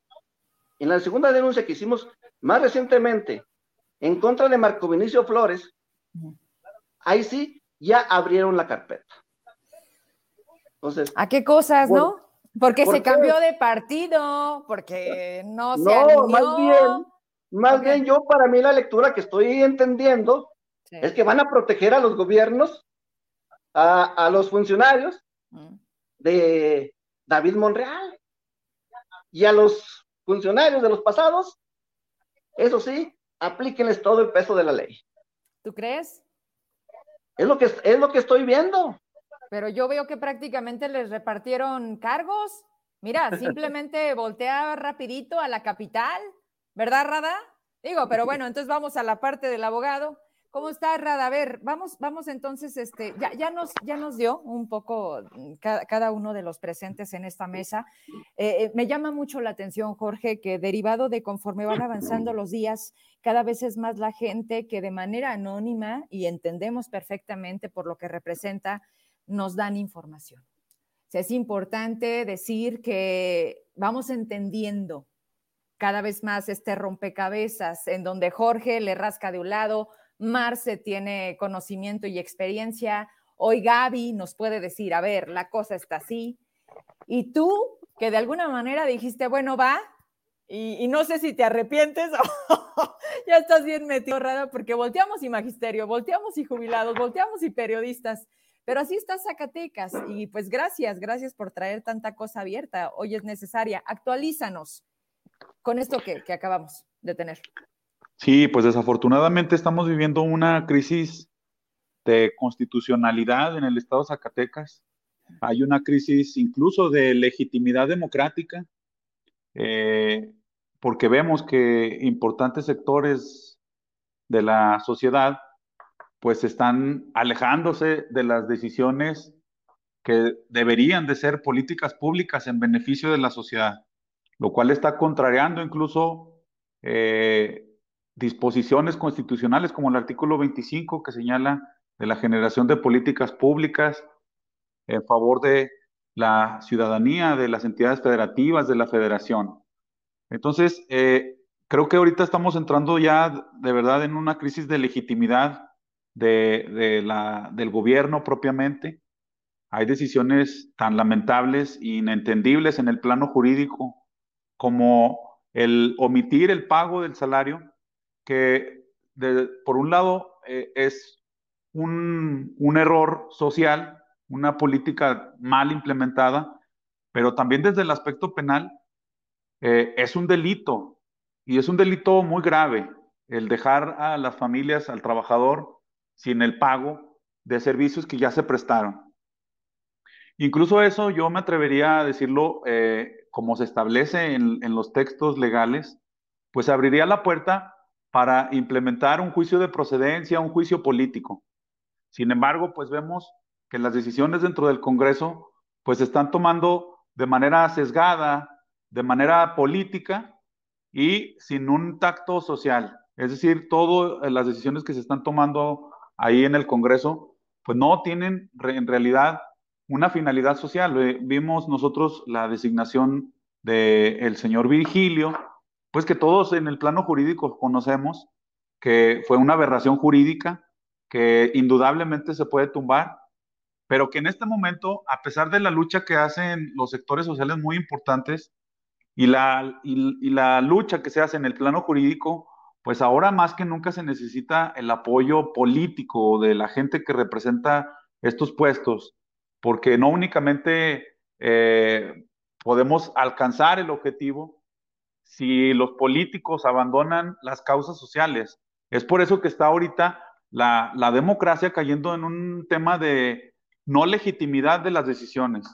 en la segunda denuncia que hicimos más recientemente en contra de Marco Vinicio Flores, ahí sí ya abrieron la carpeta. Entonces, ¿a qué cosas, no? Porque se cambió de partido, porque no se No, más bien, más bien yo para mí la lectura que estoy entendiendo es que van a proteger a los gobiernos, a, los funcionarios mm. de David Monreal y a los funcionarios de los pasados, eso sí, aplíquenles todo el peso de la ley. ¿Tú crees? Es lo que, es lo que estoy viendo. Pero yo veo que prácticamente les repartieron cargos. Mira, simplemente voltea rapidito a la capital, ¿verdad, Rada? Digo, pero bueno, entonces vamos a la parte del abogado. ¿Cómo está, Rada? A ver, vamos, vamos entonces, este, ya, ya, nos, ya nos dio un poco cada, uno de los presentes en esta mesa. Eh, eh, me llama mucho la atención, Jorge, que derivado de conforme van avanzando los días, cada vez es más la gente que de manera anónima, y entendemos perfectamente por lo que representa, nos dan información. es importante decir que vamos entendiendo cada vez más este rompecabezas en donde Jorge le rasca de un lado, Marce tiene conocimiento y experiencia, hoy Gaby nos puede decir, a ver, la cosa está así, y tú que de alguna manera dijiste, bueno, va, y, no sé si te arrepientes o ya estás bien metido, Rada, porque volteamos y magisterio, volteamos y jubilados, volteamos y periodistas. Pero así está Zacatecas y pues gracias, gracias por traer tanta cosa abierta. Hoy es necesaria. Actualízanos con esto que, acabamos de tener. Sí, pues desafortunadamente estamos viviendo una crisis de constitucionalidad en el estado de Zacatecas. Hay una crisis incluso de legitimidad democrática, eh, porque vemos que importantes sectores de la sociedad pues están alejándose de las decisiones que deberían de ser políticas públicas en beneficio de la sociedad, lo cual está contrariando incluso eh, disposiciones constitucionales como el artículo 25 que señala de la generación de políticas públicas en favor de la ciudadanía, de las entidades federativas, de la federación. Entonces, eh, creo que ahorita estamos entrando ya de verdad en una crisis de legitimidad de, la, del gobierno propiamente. Hay decisiones tan lamentables e inentendibles en el plano jurídico como el omitir el pago del salario, que por un lado eh, es un, error social, una política mal implementada, pero también desde el aspecto penal eh, es un delito y es un delito muy grave el dejar a las familias, al trabajador, sin el pago de servicios que ya se prestaron. Incluso eso yo me atrevería a decirlo eh, como se establece en, los textos legales, pues abriría la puerta para implementar un juicio de procedencia, un juicio político. Sin embargo, pues vemos que las decisiones dentro del Congreso pues se están tomando de manera sesgada, de manera política y sin un tacto social. Es decir, todas las decisiones que se están tomando ahí en el Congreso, pues no tienen en realidad una finalidad social. vimos nosotros la designación del señor Virgilio, pues que todos en el plano jurídico conocemos que fue una aberración jurídica, que indudablemente se puede tumbar, pero que en este momento, a pesar de la lucha que hacen los sectores sociales muy importantes y la, y la lucha que se hace en el plano jurídico, pues ahora más que nunca se necesita el apoyo político de la gente que representa estos puestos, porque no únicamente eh, podemos alcanzar el objetivo si los políticos abandonan las causas sociales. Es por eso que está ahorita la, democracia cayendo en un tema de no legitimidad de las decisiones.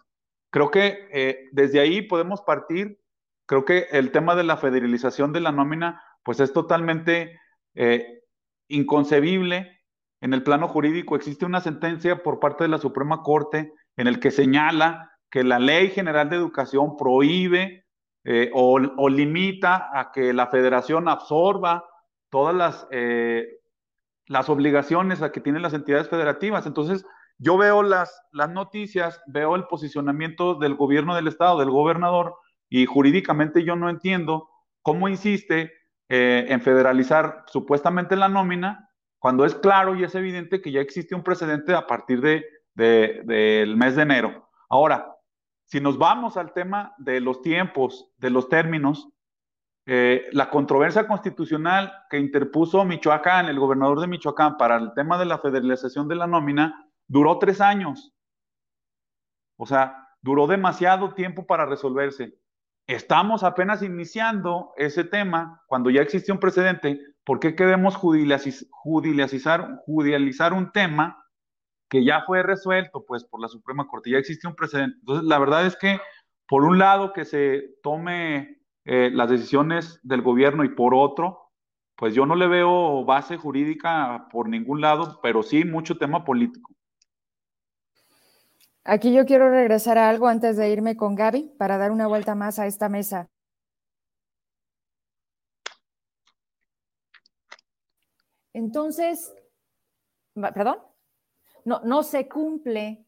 Creo que eh, desde ahí podemos partir. Creo que el tema de la federalización de la nómina pues es totalmente eh, inconcebible en el plano jurídico. Existe una sentencia por parte de la Suprema Corte en el que señala que la Ley General de Educación prohíbe eh, o, limita a que la federación absorba todas las, eh, las obligaciones a que tienen las entidades federativas. Entonces, yo veo las, las noticias, veo el posicionamiento del gobierno del Estado, del gobernador, y jurídicamente yo no entiendo cómo insiste eh, en federalizar supuestamente la nómina, cuando es claro y es evidente que ya existe un precedente a partir de, del mes de enero. Ahora, si nos vamos al tema de los tiempos, de los términos, eh, la controversia constitucional que interpuso Michoacán, el gobernador de Michoacán, para el tema de la federalización de la nómina, duró tres años. O sea, duró demasiado tiempo para resolverse. Estamos apenas iniciando ese tema cuando ya existe un precedente. ¿Por qué queremos judicializar, un tema que ya fue resuelto pues por la Suprema Corte? Ya existe un precedente. Entonces, la verdad es que, por un lado, que se tome eh, las decisiones del gobierno y por otro, pues yo no le veo base jurídica por ningún lado, pero sí mucho tema político. Aquí yo quiero regresar a algo antes de irme con Gaby para dar una vuelta más a esta mesa. Entonces, perdón, no, no se cumple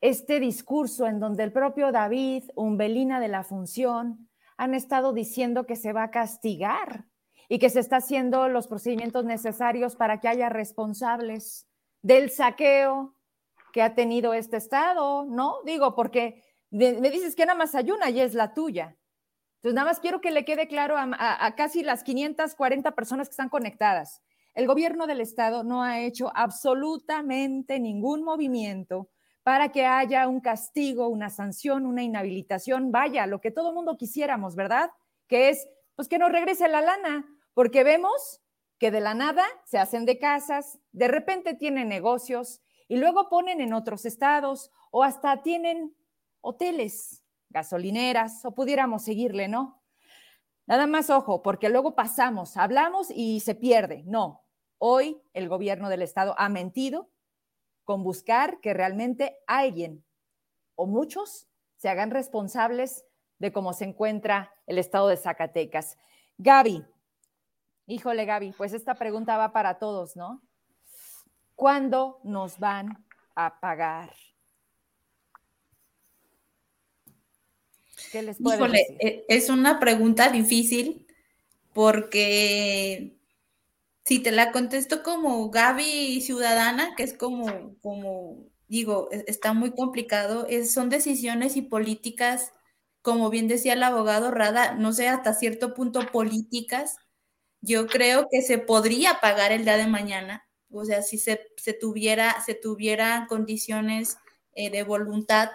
este discurso en donde el propio David, Umbelina de la Función, han estado diciendo que se va a castigar y que se está haciendo los procedimientos necesarios para que haya responsables del saqueo, que ha tenido este estado, ¿no? Digo, porque me dices que nada más hay una y es la tuya. Entonces, nada más quiero que le quede claro a, casi las 540 personas que están conectadas. El gobierno del estado no ha hecho absolutamente ningún movimiento para que haya un castigo, una sanción, una inhabilitación, vaya, lo que todo mundo quisiéramos, ¿verdad? Que es, pues que nos regrese la lana, porque vemos que de la nada se hacen de casas, de repente tienen negocios, y luego ponen en otros estados o hasta tienen hoteles, gasolineras o pudiéramos seguirle, ¿no? Nada más ojo, porque luego pasamos, hablamos y se pierde. No, hoy el gobierno del estado ha mentido con buscar que realmente alguien o muchos se hagan responsables de cómo se encuentra el estado de Zacatecas. Gaby, híjole Gaby, pues esta pregunta va para todos, ¿no? ¿Cuándo nos van a pagar? ¿Qué les puedo Híjole, e, es una pregunta difícil porque si te la contesto como Gaby ciudadana, que es como, como digo, e, está muy complicado, son decisiones y políticas, como bien decía el abogado Rada, no sé, hasta cierto punto políticas. Yo creo que se podría pagar el día de mañana, o sea, si se, tuviera, se tuviera condiciones eh, de voluntad,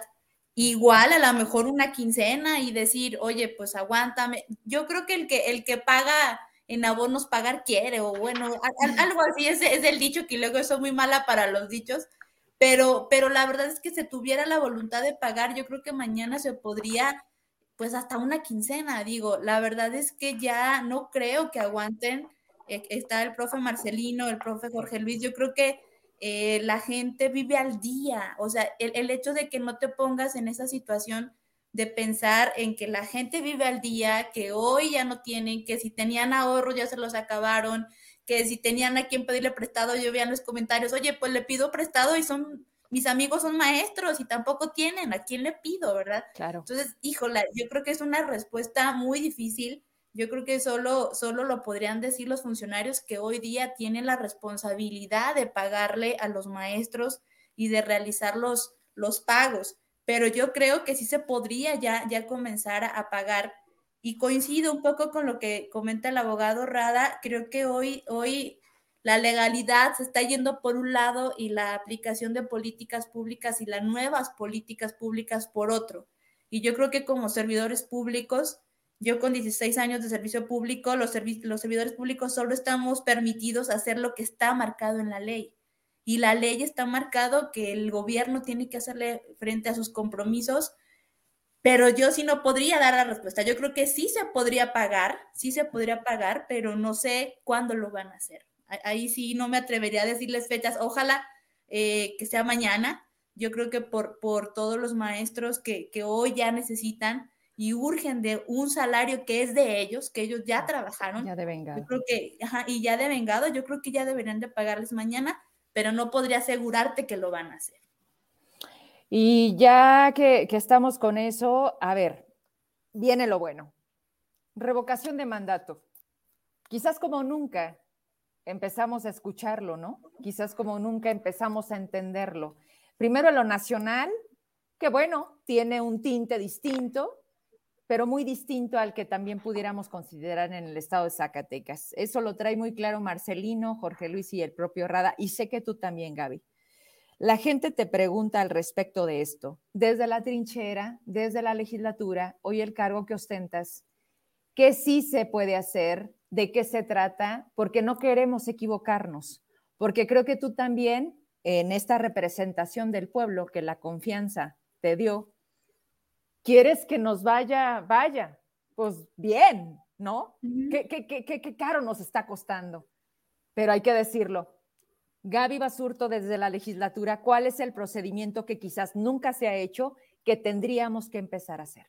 igual a lo mejor una quincena y decir, oye, pues aguántame. Yo creo que el que, el que paga en abonos pagar quiere, o bueno, algo así es, es el dicho que luego eso muy mala para los dichos, pero, pero la verdad es que se tuviera la voluntad de pagar, yo creo que mañana se podría, pues hasta una quincena, digo, la verdad es que ya no creo que aguanten está el profe Marcelino, el profe Jorge Luis, yo creo que eh, la gente vive al día, o sea, el, hecho de que no te pongas en esa situación de pensar en que la gente vive al día, que hoy ya no tienen, que si tenían ahorros ya se los acabaron, que si tenían a quien pedirle prestado, yo veía en los comentarios, oye, pues le pido prestado y son, mis amigos son maestros y tampoco tienen, ¿a quién le pido, verdad? Claro. Entonces, híjola, yo creo que es una respuesta muy difícil. Yo creo que solo, solo lo podrían decir los funcionarios que hoy día tienen la responsabilidad de pagarle a los maestros y de realizar los, los pagos. Pero yo creo que sí se podría ya, ya comenzar a, pagar y coincido un poco con lo que comenta el abogado Rada, creo que hoy, hoy la legalidad se está yendo por un lado y la aplicación de políticas públicas y las nuevas políticas públicas por otro. Y yo creo que como servidores públicos, yo con 16 años de servicio público, los, servidores públicos solo estamos permitidos hacer lo que está marcado en la ley. Y la ley está marcado que el gobierno tiene que hacerle frente a sus compromisos pero yo sí no podría dar la respuesta. Yo creo que sí se podría pagar, sí se podría pagar, pero no sé cuándo lo van a hacer. Ahí sí no me atrevería a decirles fechas. Ojalá eh, que sea mañana. Yo creo que por, todos los maestros que hoy ya necesitan y urgen de un salario que es de ellos, que ellos ya trabajaron. Ya de vengado. Yo creo que, ajá, y ya de vengado, yo creo que ya deberían de pagarles mañana, pero no podría asegurarte que lo van a hacer. Y ya que, estamos con eso, a ver, viene lo bueno. Revocación de mandato. Quizás como nunca empezamos a escucharlo, ¿no? Quizás como nunca empezamos a entenderlo. Primero lo nacional, que bueno, tiene un tinte distinto, pero muy distinto al que también pudiéramos considerar en el estado de Zacatecas. Eso lo trae muy claro Marcelino, Jorge Luis y el propio Rada, y sé que tú también, Gaby. La gente te pregunta al respecto de esto, desde la trinchera, desde la legislatura, hoy el cargo que ostentas, qué sí se puede hacer, de qué se trata, porque no queremos equivocarnos, porque creo que tú también, en esta representación del pueblo que la confianza te dio, quieres que nos vaya, vaya, pues bien, ¿no? ¿Qué, qué, qué, qué caro nos está costando? Pero hay que decirlo, Gaby Basurto, desde la legislatura, ¿cuál es el procedimiento que quizás nunca se ha hecho que tendríamos que empezar a hacer?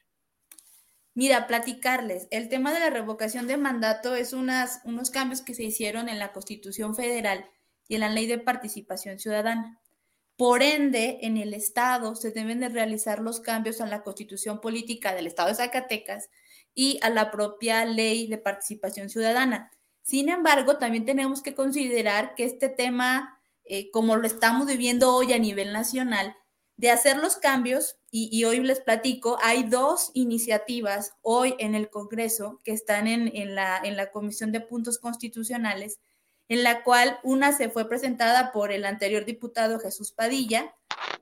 Mira, platicarles, el tema de la revocación de mandato es unas, unos cambios que se hicieron en la Constitución Federal y en la Ley de Participación Ciudadana. Por ende, en el Estado se deben de realizar los cambios a la Constitución Política del Estado de Zacatecas y a la propia Ley de Participación Ciudadana. Sin embargo, también tenemos que considerar que este tema, eh, como lo estamos viviendo hoy a nivel nacional, de hacer los cambios, y, hoy les platico, hay dos iniciativas hoy en el Congreso que están en, la, en la Comisión de Puntos Constitucionales, en la cual una se fue presentada por el anterior diputado Jesús Padilla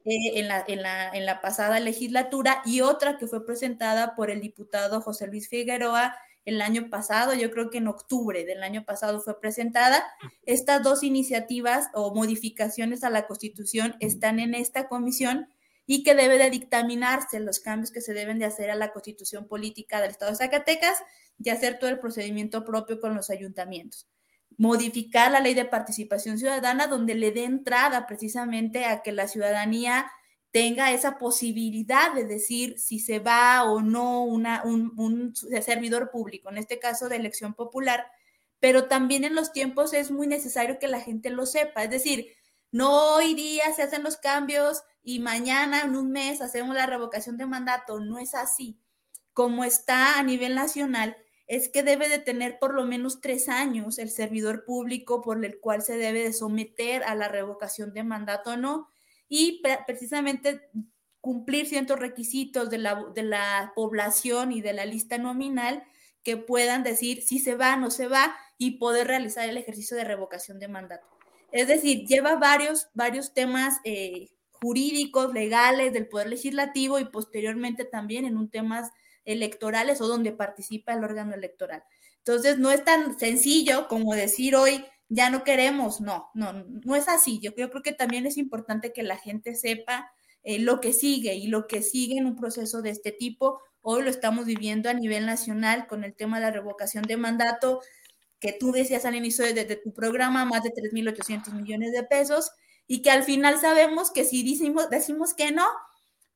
eh, en, la, en, la, en la pasada legislatura y otra que fue presentada por el diputado José Luis Figueroa el año pasado, yo creo que en octubre del año pasado fue presentada. Estas dos iniciativas o modificaciones a la Constitución están en esta comisión y que debe de dictaminarse los cambios que se deben de hacer a la Constitución política del Estado de Zacatecas y hacer todo el procedimiento propio con los ayuntamientos. Modificar la ley de participación ciudadana donde le dé entrada precisamente a que la ciudadanía tenga esa posibilidad de decir si se va o no una, un, servidor público, en este caso de elección popular, pero también en los tiempos es muy necesario que la gente lo sepa, es decir, no hoy día se hacen los cambios y mañana en un mes hacemos la revocación de mandato, no es así. Como está a nivel nacional, es que debe de tener por lo menos tres años el servidor público por el cual se debe de someter a la revocación de mandato o no y precisamente cumplir ciertos requisitos de la, de la población y de la lista nominal que puedan decir si se va o no se va y poder realizar el ejercicio de revocación de mandato. Es decir, lleva varios, varios temas eh, jurídicos, legales del Poder Legislativo y posteriormente también en un temas electorales o donde participa el órgano electoral. Entonces, no es tan sencillo como decir hoy, ya no queremos, no, no, no es así. Yo, creo que también es importante que la gente sepa eh, lo que sigue y lo que sigue en un proceso de este tipo. Hoy lo estamos viviendo a nivel nacional con el tema de la revocación de mandato, que tú decías al inicio de, tu programa, más de 3.800 millones de pesos, y que al final sabemos que si decimos que no,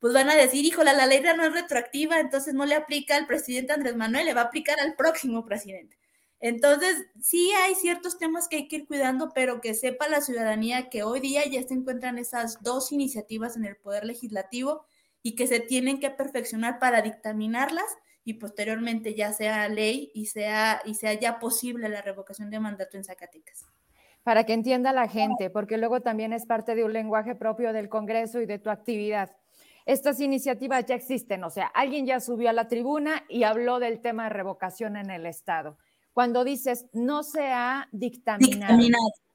pues van a decir, híjole, la ley no es retroactiva, entonces no le aplica al presidente Andrés Manuel, le va a aplicar al próximo presidente. Entonces, sí hay ciertos temas que hay que ir cuidando, pero que sepa la ciudadanía que hoy día ya se encuentran esas dos iniciativas en el Poder Legislativo y que se tienen que perfeccionar para dictaminarlas y posteriormente ya sea ley y sea, y sea ya posible la revocación de mandato en Zacatecas. Para que entienda la gente, porque luego también es parte de un lenguaje propio del Congreso y de tu actividad. Estas iniciativas ya existen, o sea, alguien ya subió a la tribuna y habló del tema de revocación en el Estado cuando dices no se ha dictaminado,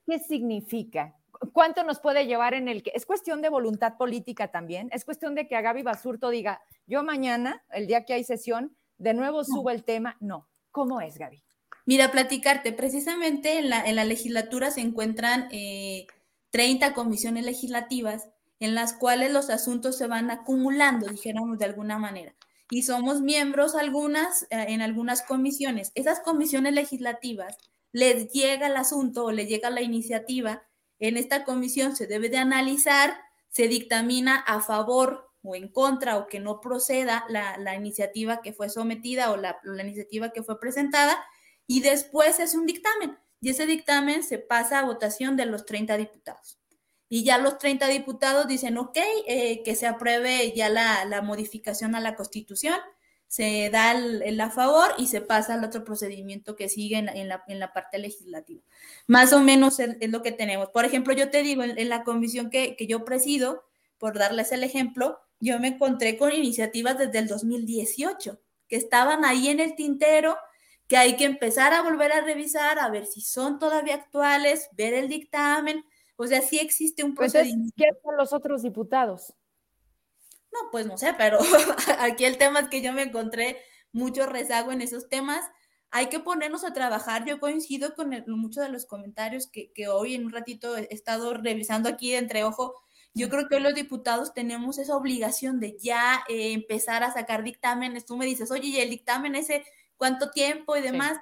¿qué significa? ¿Cuánto nos puede llevar en el que es cuestión de voluntad política también? Es cuestión de que a Gaby Basurto diga, yo mañana, el día que hay sesión, de nuevo subo el tema. No. ¿Cómo es, Gaby? Mira, platicarte, precisamente en la, en la legislatura se encuentran 30 eh, comisiones legislativas en las cuales los asuntos se van acumulando, dijéramos de alguna manera y somos miembros algunas eh, en algunas comisiones. Esas comisiones legislativas les llega el asunto o les llega la iniciativa. En esta comisión se debe de analizar, se dictamina a favor o en contra o que no proceda la, iniciativa que fue sometida o la, la iniciativa que fue presentada y después hace un dictamen y ese dictamen se pasa a votación de los 30 diputados y ya los 30 diputados dicen, ok, eh, que se apruebe ya la, modificación a la constitución, se da el, a favor y se pasa al otro procedimiento que sigue en la, parte legislativa. Más o menos es, lo que tenemos. Por ejemplo, yo te digo, en, la comisión que, que, yo presido, por darles el ejemplo, yo me encontré con iniciativas desde el 2018, que estaban ahí en el tintero, que hay que empezar a volver a revisar, a ver si son todavía actuales, ver el dictamen, o sea, sí existe un pues, procedimiento. ¿Qué son los otros diputados? No, pues no sé, pero aquí el tema es que yo me encontré mucho rezago en esos temas. Hay que ponernos a trabajar. Yo coincido con muchos de los comentarios que, hoy en un ratito he estado revisando aquí de entre ojo. Yo creo que hoy los diputados tenemos esa obligación de ya eh, empezar a sacar dictámenes. Tú me dices, oye, ¿y el dictamen ese cuánto tiempo y demás?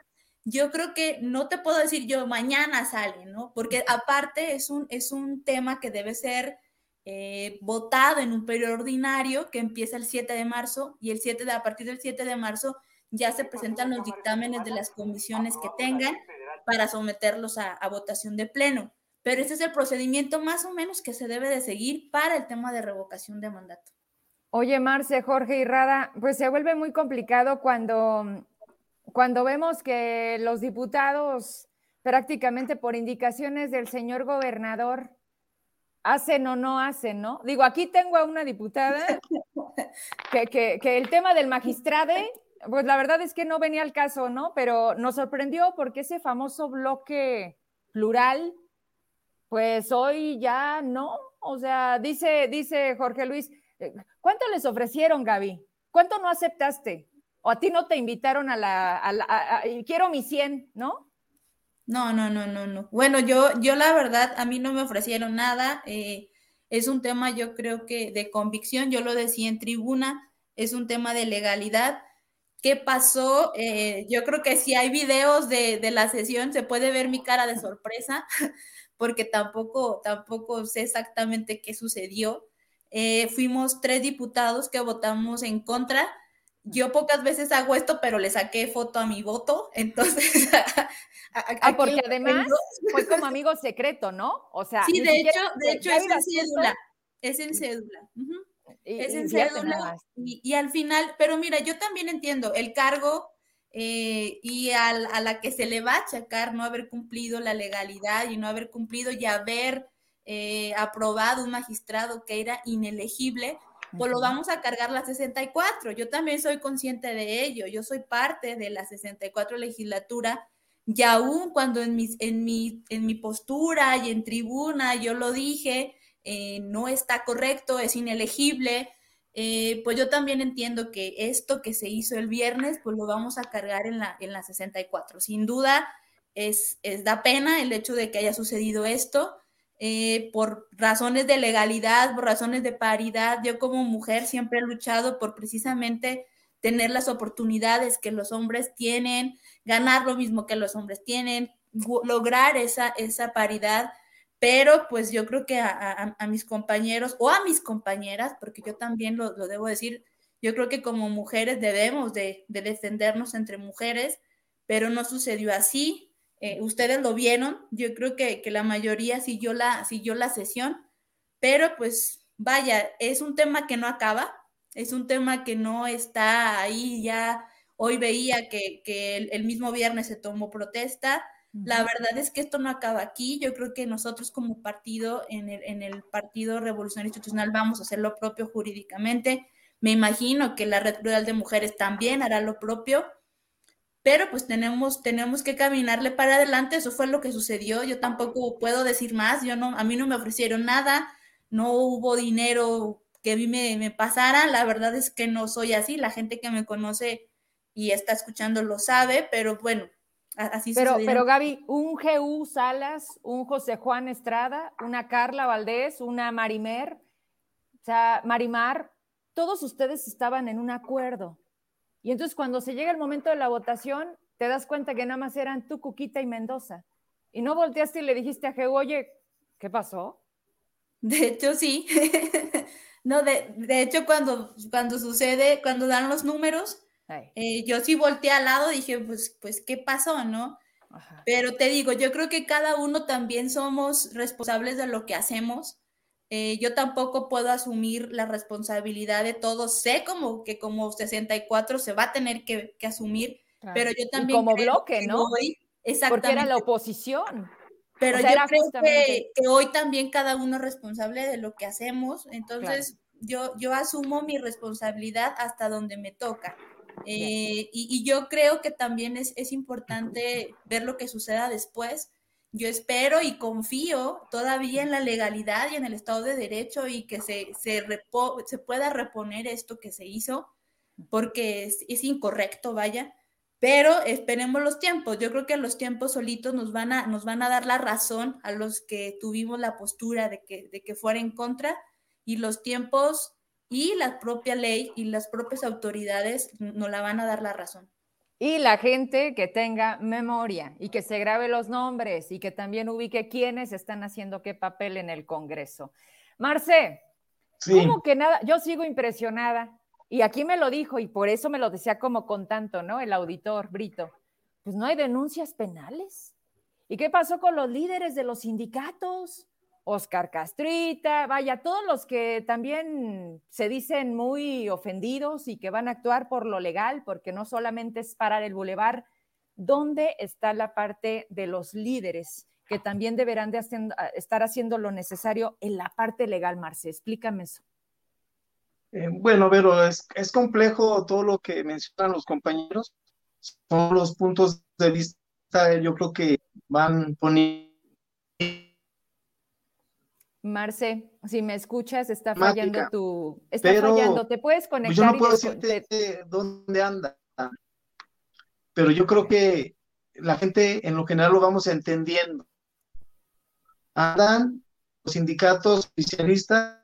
Yo creo que no te puedo decir yo mañana sale, ¿no? Porque aparte es un, es un tema que debe ser eh, votado en un periodo ordinario que empieza el 7 de marzo y el 7 de, a partir del 7 de marzo ya se presentan los dictámenes de las comisiones que tengan para someterlos a, a votación de pleno. Pero ese es el procedimiento más o menos que se debe de seguir para el tema de revocación de mandato. Oye, Marce, Jorge y Rada, pues se vuelve muy complicado cuando cuando vemos que los diputados prácticamente por indicaciones del señor gobernador hacen o no hacen, ¿no? Digo, aquí tengo a una diputada que, el tema del magistrado, pues la verdad es que no venía al caso, ¿no? Pero nos sorprendió porque ese famoso bloque plural, pues hoy ya no, o sea, dice, dice Jorge Luis, eh, ¿cuánto les ofrecieron, Gaby? ¿Cuánto no aceptaste? O a ti no te invitaron a la, quiero mi 100, ¿no? No, no, no, no, no. Bueno, yo, yo la verdad, a mí no me ofrecieron nada. Eh, es un tema, yo creo que de convicción, yo lo decía en tribuna, es un tema de legalidad. ¿Qué pasó? Eh, yo creo que si hay videos de, la sesión, se puede ver mi cara de sorpresa, porque tampoco, tampoco sé exactamente qué sucedió. Eh, fuimos tres diputados que votamos en contra yo pocas veces hago esto, pero le saqué foto a mi voto, entonces... ah, porque además fue como amigo secreto, ¿no? O sea... Sí, de hecho, de hecho es en cédula, es en cédula. es en cédula. Y, al final, pero mira, yo también entiendo el cargo eh, y a la que se le va a achacar no haber cumplido la legalidad y no haber cumplido y haber eh, aprobado un magistrado que era inelegible, pues lo vamos a cargar la 64. Yo también soy consciente de ello. Yo soy parte de la 64 legislatura y aún cuando en, mis, en, mi, en mi postura y en tribuna yo lo dije, eh, no está correcto, es inelegible, eh, pues yo también entiendo que esto que se hizo el viernes, pues lo vamos a cargar en la, en la 64. Sin duda, es, es da pena el hecho de que haya sucedido esto. Eh, por razones de legalidad, por razones de paridad. Yo como mujer siempre he luchado por precisamente tener las oportunidades que los hombres tienen, ganar lo mismo que los hombres tienen, lograr esa, esa paridad. Pero pues yo creo que a, mis compañeros o a mis compañeras, porque yo también lo, debo decir, yo creo que como mujeres debemos de, de defendernos entre mujeres pero no sucedió así. Eh, ustedes lo vieron, yo creo que, la mayoría siguió la, siguió la sesión, pero pues vaya, es un tema que no acaba, es un tema que no está ahí ya. Hoy veía que, el, mismo viernes se tomó protesta. La verdad es que esto no acaba aquí. Yo creo que nosotros como partido, en el, en el Partido Revolucionario Institucional, vamos a hacer lo propio jurídicamente. Me imagino que la Red Plural de Mujeres también hará lo propio pero pues tenemos, tenemos que caminarle para adelante, eso fue lo que sucedió, yo tampoco puedo decir más, yo no, a mí no me ofrecieron nada, no hubo dinero que a mí me, pasara, la verdad es que no soy así, la gente que me conoce y está escuchando lo sabe, pero bueno, así pero, Pero Gaby, un GU Salas, un José Juan Estrada, una Carla Valdés, una Marimer, o sea, Marimar, todos ustedes estaban en un acuerdo. Y entonces cuando se llega el momento de la votación, te das cuenta que nada más eran tú, Cuquita y Mendoza. Y no volteaste y le dijiste a Geo, oye, ¿qué pasó? De hecho, sí. no, de, hecho, cuando, cuando sucede, cuando dan los números, eh, yo sí volteé al lado y dije, pues, pues, ¿qué pasó, no? Pero te digo, yo creo que cada uno también somos responsables de lo que hacemos. Eh, yo tampoco puedo asumir la responsabilidad de todo. Sé como que como 64 se va a tener que, asumir, pero yo también... como bloque, ¿no? Porque era la oposición. Pero yo creo que, hoy también cada uno es responsable de lo que hacemos. Entonces, yo, yo asumo mi responsabilidad hasta donde me toca. Eh, y, y, yo creo que también es, es importante ver lo que suceda después yo espero y confío todavía en la legalidad y en el Estado de Derecho y que se, se, se pueda reponer esto que se hizo, porque es, es, incorrecto, vaya. Pero esperemos los tiempos. Yo creo que los tiempos solitos nos van a, nos van a dar la razón a los que tuvimos la postura de que, de que fuera en contra y los tiempos y la propia ley y las propias autoridades nos la van a dar la razón. Y la gente que tenga memoria y que se grabe los nombres y que también ubique quiénes están haciendo qué papel en el Congreso. Marce, ¿cómo que nada? Yo sigo impresionada. Y aquí me lo dijo y por eso me lo decía como con tanto, ¿no? El auditor Brito. Pues no hay denuncias penales. ¿Y qué pasó con los líderes de los sindicatos? Oscar Castrita, vaya, todos los que también se dicen muy ofendidos y que van a actuar por lo legal, porque no solamente es parar el bulevar, ¿dónde está la parte de los líderes que también deberán de estar haciendo lo necesario en la parte legal, Marce? Explícame eso. Eh, bueno, pero es, es complejo todo lo que mencionan los compañeros. Son los puntos de vista, yo creo que van poniendo Marce, si me escuchas, está fallando tu. Está fallando, te puedes conectar. Pues yo no puedo decirte dónde anda, pero yo creo que la gente en lo general lo vamos entendiendo. Andan los sindicatos oficialistas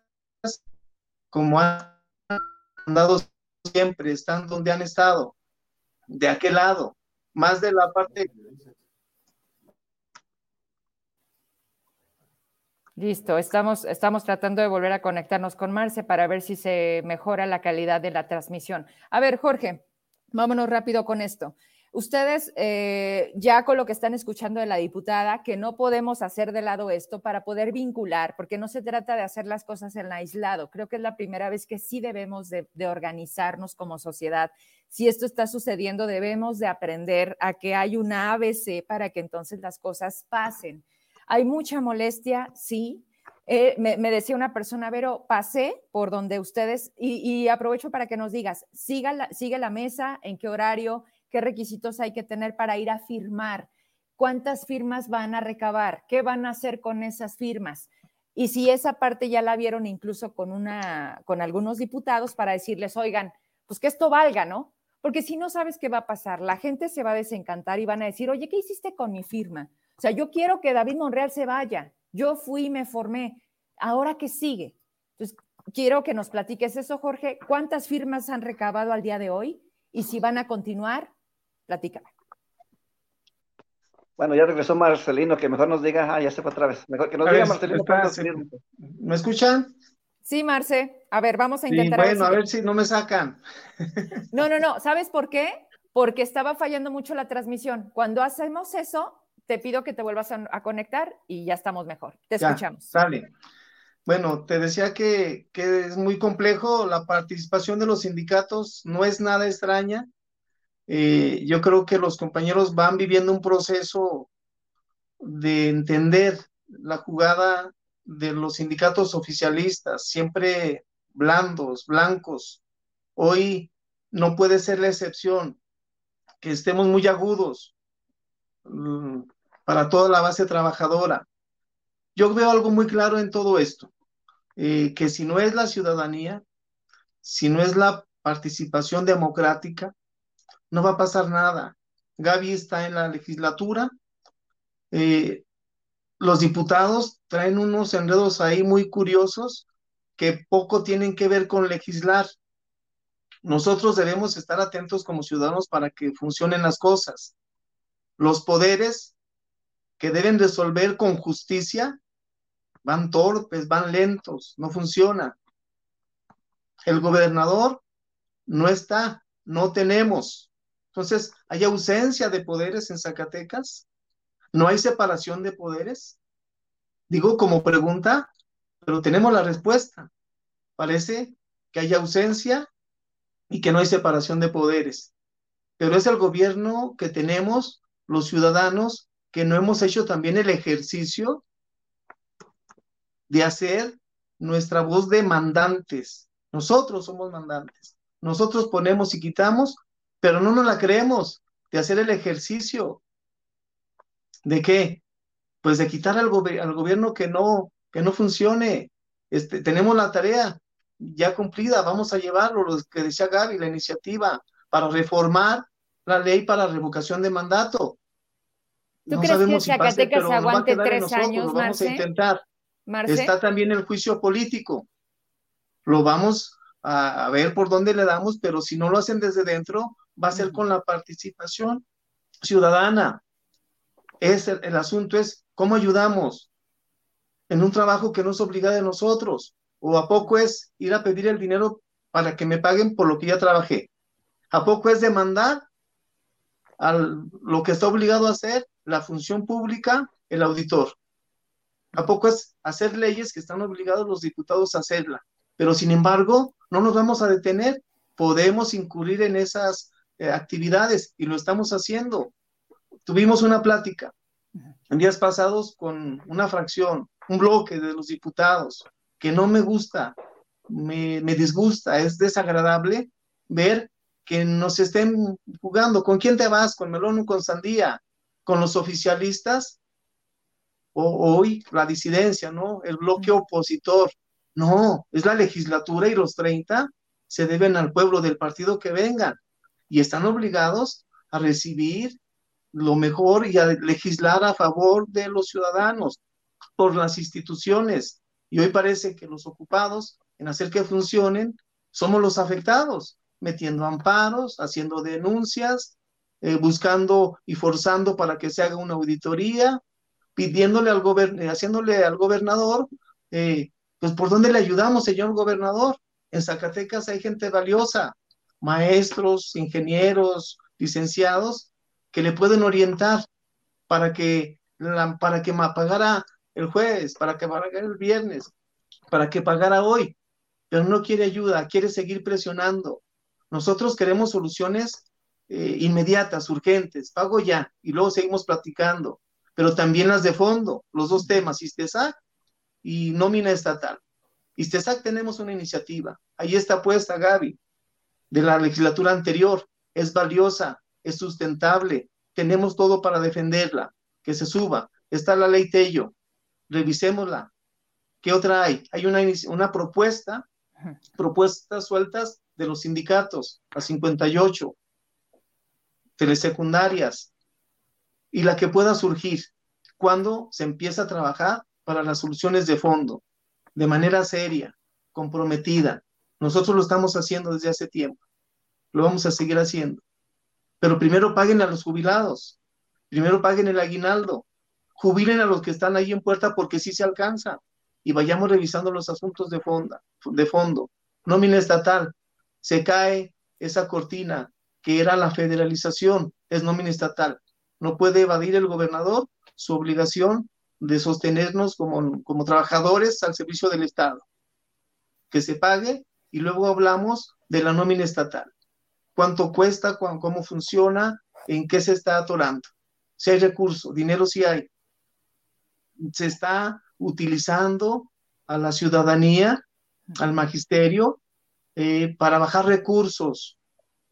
como han andado siempre, están donde han estado, de aquel lado, más de la parte Listo, estamos, estamos tratando de volver a conectarnos con Marce para ver si se mejora la calidad de la transmisión. A ver, Jorge, vámonos rápido con esto. Ustedes, eh, ya con lo que están escuchando de la diputada, que no podemos hacer de lado esto para poder vincular, porque no se trata de hacer las cosas en aislado. Creo que es la primera vez que sí debemos de, de organizarnos como sociedad. Si esto está sucediendo, debemos de aprender a que hay una ABC para que entonces las cosas pasen hay mucha molestia, sí. Eh, me, decía una persona, Vero, pasé por donde ustedes, y, aprovecho para que nos digas, siga sigue la mesa, en qué horario, qué requisitos hay que tener para ir a firmar, cuántas firmas van a recabar, qué van a hacer con esas firmas. Y si esa parte ya la vieron incluso con, una, con algunos diputados para decirles, oigan, pues que esto valga, ¿no? Porque si no sabes qué va a pasar, la gente se va a desencantar y van a decir, oye, ¿qué hiciste con mi firma? O sea, yo quiero que David Monreal se vaya. Yo fui y me formé. Ahora qué sigue. Entonces, quiero que nos platiques eso, Jorge. ¿Cuántas firmas han recabado al día de hoy? Y si van a continuar, platícame. Bueno, ya regresó Marcelino, que mejor nos diga, ah, ya se fue otra vez. Mejor que nos diga Marcelino. ¿Me escuchan? Sí, Marce. A ver, vamos a intentar. bueno, a ver si no me sacan. No, no, no. ¿Sabes por qué? porque estaba fallando mucho la transmisión. Cuando hacemos eso, te pido que te vuelvas a, conectar y ya estamos mejor. Te escuchamos. Dale. Bueno, te decía que, es muy complejo, la participación de los sindicatos no es nada extraña. Eh, yo creo que los compañeros van viviendo un proceso de entender la jugada de los sindicatos oficialistas, siempre blandos, blancos. Hoy no puede ser la excepción que estemos muy agudos mm, para toda la base trabajadora. Yo veo algo muy claro en todo esto, eh, que si no es la ciudadanía, si no es la participación democrática, no va a pasar nada. Gaby está en la legislatura, eh, los diputados traen unos enredos ahí muy curiosos que poco tienen que ver con legislar. Nosotros debemos estar atentos como ciudadanos para que funcionen las cosas. Los poderes que deben resolver con justicia van torpes, van lentos, no funciona. El gobernador no está, no tenemos. Entonces, ¿hay ausencia de poderes en Zacatecas? ¿No hay separación de poderes? Digo como pregunta, pero tenemos la respuesta. Parece que hay ausencia y que no hay separación de poderes. Pero es el gobierno que tenemos, los ciudadanos, que no hemos hecho también el ejercicio de hacer nuestra voz de mandantes. Nosotros somos mandantes. Nosotros ponemos y quitamos, pero no nos la creemos de hacer el ejercicio. ¿De qué? Pues de quitar al, al gobierno que no, que no funcione. Este, tenemos la tarea ya cumplida, vamos a llevarlo, lo que decía Gaby, la iniciativa para reformar la ley para revocación de mandato. ¿Tú crees que Zacatecas aguante tres años, Lo vamos a intentar. Está también el juicio político. Lo vamos a, ver por dónde le damos, pero si no lo hacen desde dentro, va a ser con la participación ciudadana. Es el, asunto es cómo ayudamos en un trabajo que no es obligado de nosotros. O a poco es ir a pedir el dinero para que me paguen por lo que ya trabajé. A poco es demandar a lo que está obligado a hacer la función pública, el auditor. ¿A poco es hacer leyes que están obligados los diputados a hacerla? Pero sin embargo, no nos vamos a detener, podemos incurrir en esas eh, actividades y lo estamos haciendo. Tuvimos una plática en días pasados con una fracción, un bloque de los diputados, que no me gusta, me, me disgusta, es desagradable ver que nos estén jugando. ¿Con quién te vas? ¿Con melón o con sandía? ¿Con los oficialistas? o, hoy la disidencia, ¿no? El bloque opositor. No, es la legislatura y los 30 se deben al pueblo del partido que vengan y están obligados a recibir lo mejor y a legislar a favor de los ciudadanos por las instituciones. Y hoy parece que los ocupados en hacer que funcionen somos los afectados, metiendo amparos, haciendo denuncias, eh, buscando y forzando para que se haga una auditoría, pidiéndole al gobernador, haciéndole al gobernador, eh, pues por dónde le ayudamos, señor gobernador. En Zacatecas hay gente valiosa, maestros, ingenieros, licenciados, que le pueden orientar para que, para que pagara el jueves, para que pagara el viernes, para que pagara hoy, pero no quiere ayuda, quiere seguir presionando. Nosotros queremos soluciones eh, inmediatas, urgentes, pago ya, y luego seguimos platicando pero también las de fondo, los dos temas, ISTESAC y nómina estatal. ISTESAC tenemos una iniciativa, ahí está puesta Gaby, de la legislatura anterior, es valiosa, es sustentable, tenemos todo para defenderla, que se suba. Está la ley Tello, revisémosla. ¿Qué otra hay? Hay una, una propuesta, propuestas sueltas de los sindicatos, a 58, telesecundarias, y la que pueda surgir cuando se empieza a trabajar para las soluciones de fondo, de manera seria, comprometida. Nosotros lo estamos haciendo desde hace tiempo, lo vamos a seguir haciendo. Pero primero paguen a los jubilados, primero paguen el aguinaldo, jubilen a los que están ahí en puerta porque sí se alcanza. Y vayamos revisando los asuntos de, fondo, de fondo. Nómina estatal, se cae esa cortina que era la federalización, es nómina estatal. No puede evadir el gobernador su obligación de sostenernos como, como trabajadores al servicio del Estado. Que se pague y luego hablamos de la nómina estatal. ¿Cuánto cuesta? ¿Cómo funciona? ¿En qué se está atorando? Si hay recursos, dinero si hay. Se está utilizando a la ciudadanía, al magisterio, eh, para bajar recursos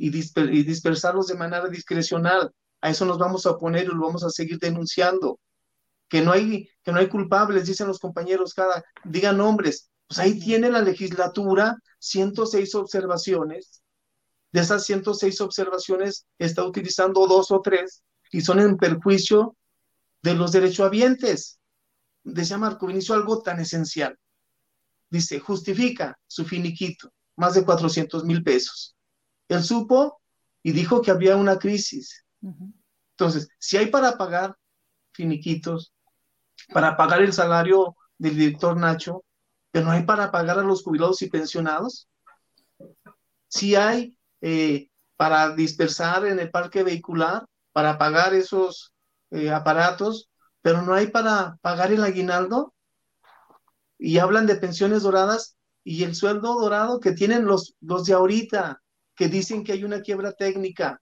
y, y dispersarlos de manera discrecional. A eso nos vamos a oponer y lo vamos a seguir denunciando. Que no hay, que no hay culpables, dicen los compañeros, cada, digan nombres. Pues ahí tiene la legislatura 106 observaciones. De esas 106 observaciones está utilizando dos o tres y son en perjuicio de los derechohabientes. Decía Marco Vinicio algo tan esencial. Dice, justifica su finiquito, más de 400 mil pesos. Él supo y dijo que había una crisis. Entonces, si hay para pagar finiquitos, para pagar el salario del director Nacho, pero no hay para pagar a los jubilados y pensionados, si hay eh, para dispersar en el parque vehicular, para pagar esos eh, aparatos, pero no hay para pagar el aguinaldo. Y hablan de pensiones doradas y el sueldo dorado que tienen los, los de ahorita, que dicen que hay una quiebra técnica.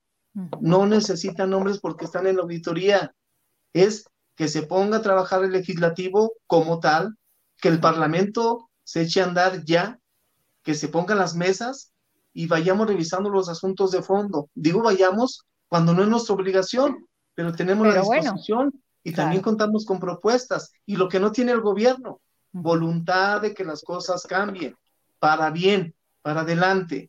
No necesitan nombres porque están en la auditoría. Es que se ponga a trabajar el legislativo como tal, que el Parlamento se eche a andar ya, que se pongan las mesas y vayamos revisando los asuntos de fondo. Digo vayamos cuando no es nuestra obligación, pero tenemos la disposición y también contamos con propuestas. Y lo que no tiene el gobierno, voluntad de que las cosas cambien para bien, para adelante.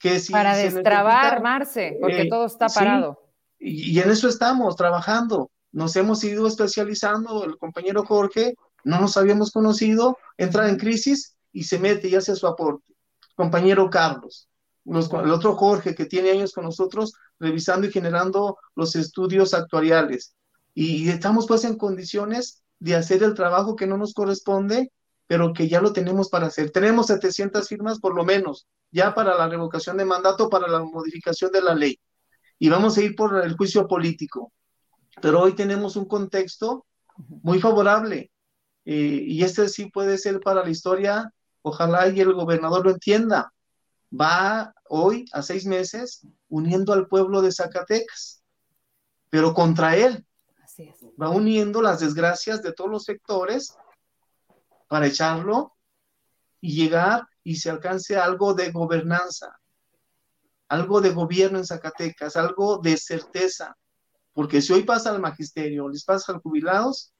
Que si para destrabar, Marce, porque eh, todo está parado. y, en eso estamos trabajando. Nos hemos ido especializando, el compañero Jorge, no nos habíamos conocido, entra en crisis y se mete y hace su aporte. Compañero Carlos, el otro Jorge que tiene años con nosotros revisando y generando los estudios actuariales. Y estamos pues en condiciones de hacer el trabajo que no nos corresponde, pero que ya lo tenemos para hacer. Tenemos 700 firmas por lo menos, ya para la revocación de mandato, para la modificación de la ley. Y vamos a ir por el juicio político. Pero hoy tenemos un contexto muy favorable. Eh, y este sí puede ser para la historia, ojalá y el gobernador lo entienda va hoy a seis meses uniendo al pueblo de Zacatecas, pero contra él. Va uniendo las desgracias de todos los sectores para echarlo y llegar y se alcance algo de gobernanza, algo de gobierno en Zacatecas, algo de certeza. Porque si hoy pasa al magisterio, les pasa a los jubilados,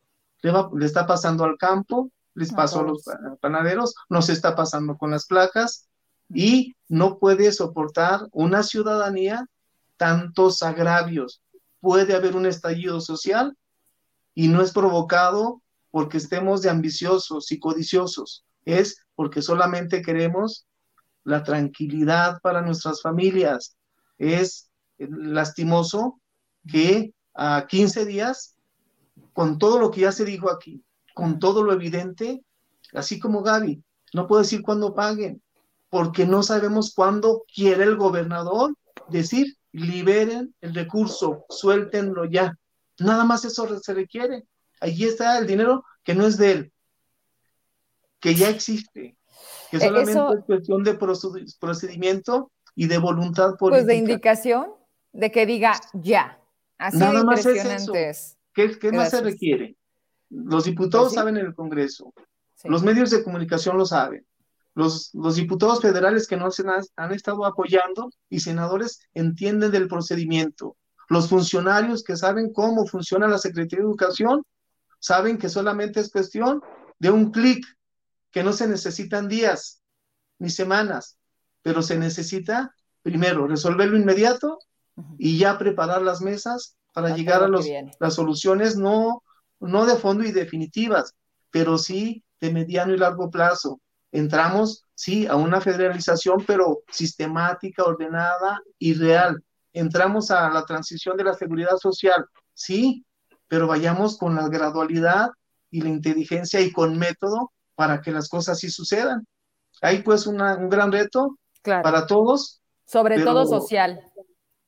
le, le está pasando al campo, les pasó a los panaderos, nos está pasando con las placas, y no puede soportar una ciudadanía tantos agravios. Puede haber un estallido social y no es provocado porque estemos de ambiciosos y codiciosos, es porque solamente queremos la tranquilidad para nuestras familias. Es lastimoso que a 15 días, con todo lo que ya se dijo aquí, con todo lo evidente, así como Gaby, no puedo decir cuándo paguen, porque no sabemos cuándo quiere el gobernador decir, liberen el recurso, suéltenlo ya. Nada más eso se requiere. Allí está el dinero que no es de él, que ya existe, que e-, solamente es cuestión de procedimiento y de voluntad política. Pues de indicación de que diga ya. Así Nada más es eso. ¿Qué, más se requiere? Los diputados pues saben en el Congreso, los medios de comunicación lo saben, los, diputados federales que nos han, han estado apoyando y senadores entienden del procedimiento. Los funcionarios que saben cómo funciona la Secretaría de Educación saben que solamente es cuestión de un clic, que no se necesitan días ni semanas, pero se necesita primero resolverlo inmediato y ya preparar las mesas para llegar a los, las soluciones no, no de fondo y definitivas, pero sí de mediano y largo plazo. Entramos, sí, a una federalización, pero sistemática, ordenada y real. Entramos a la transición de la seguridad social, sí, pero vayamos con la gradualidad y la inteligencia y con método para que las cosas sí sucedan. Hay pues un gran reto para todos. Sobre todo social.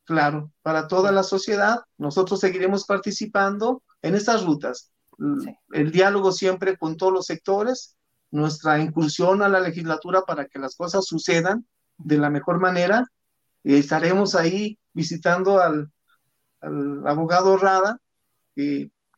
claro, para toda la sociedad. Nosotros seguiremos participando en estas rutas. El diálogo siempre con todos los sectores, nuestra incursión a la legislatura para que las cosas sucedan de la mejor manera. estaremos ahí visitando al, abogado Rada.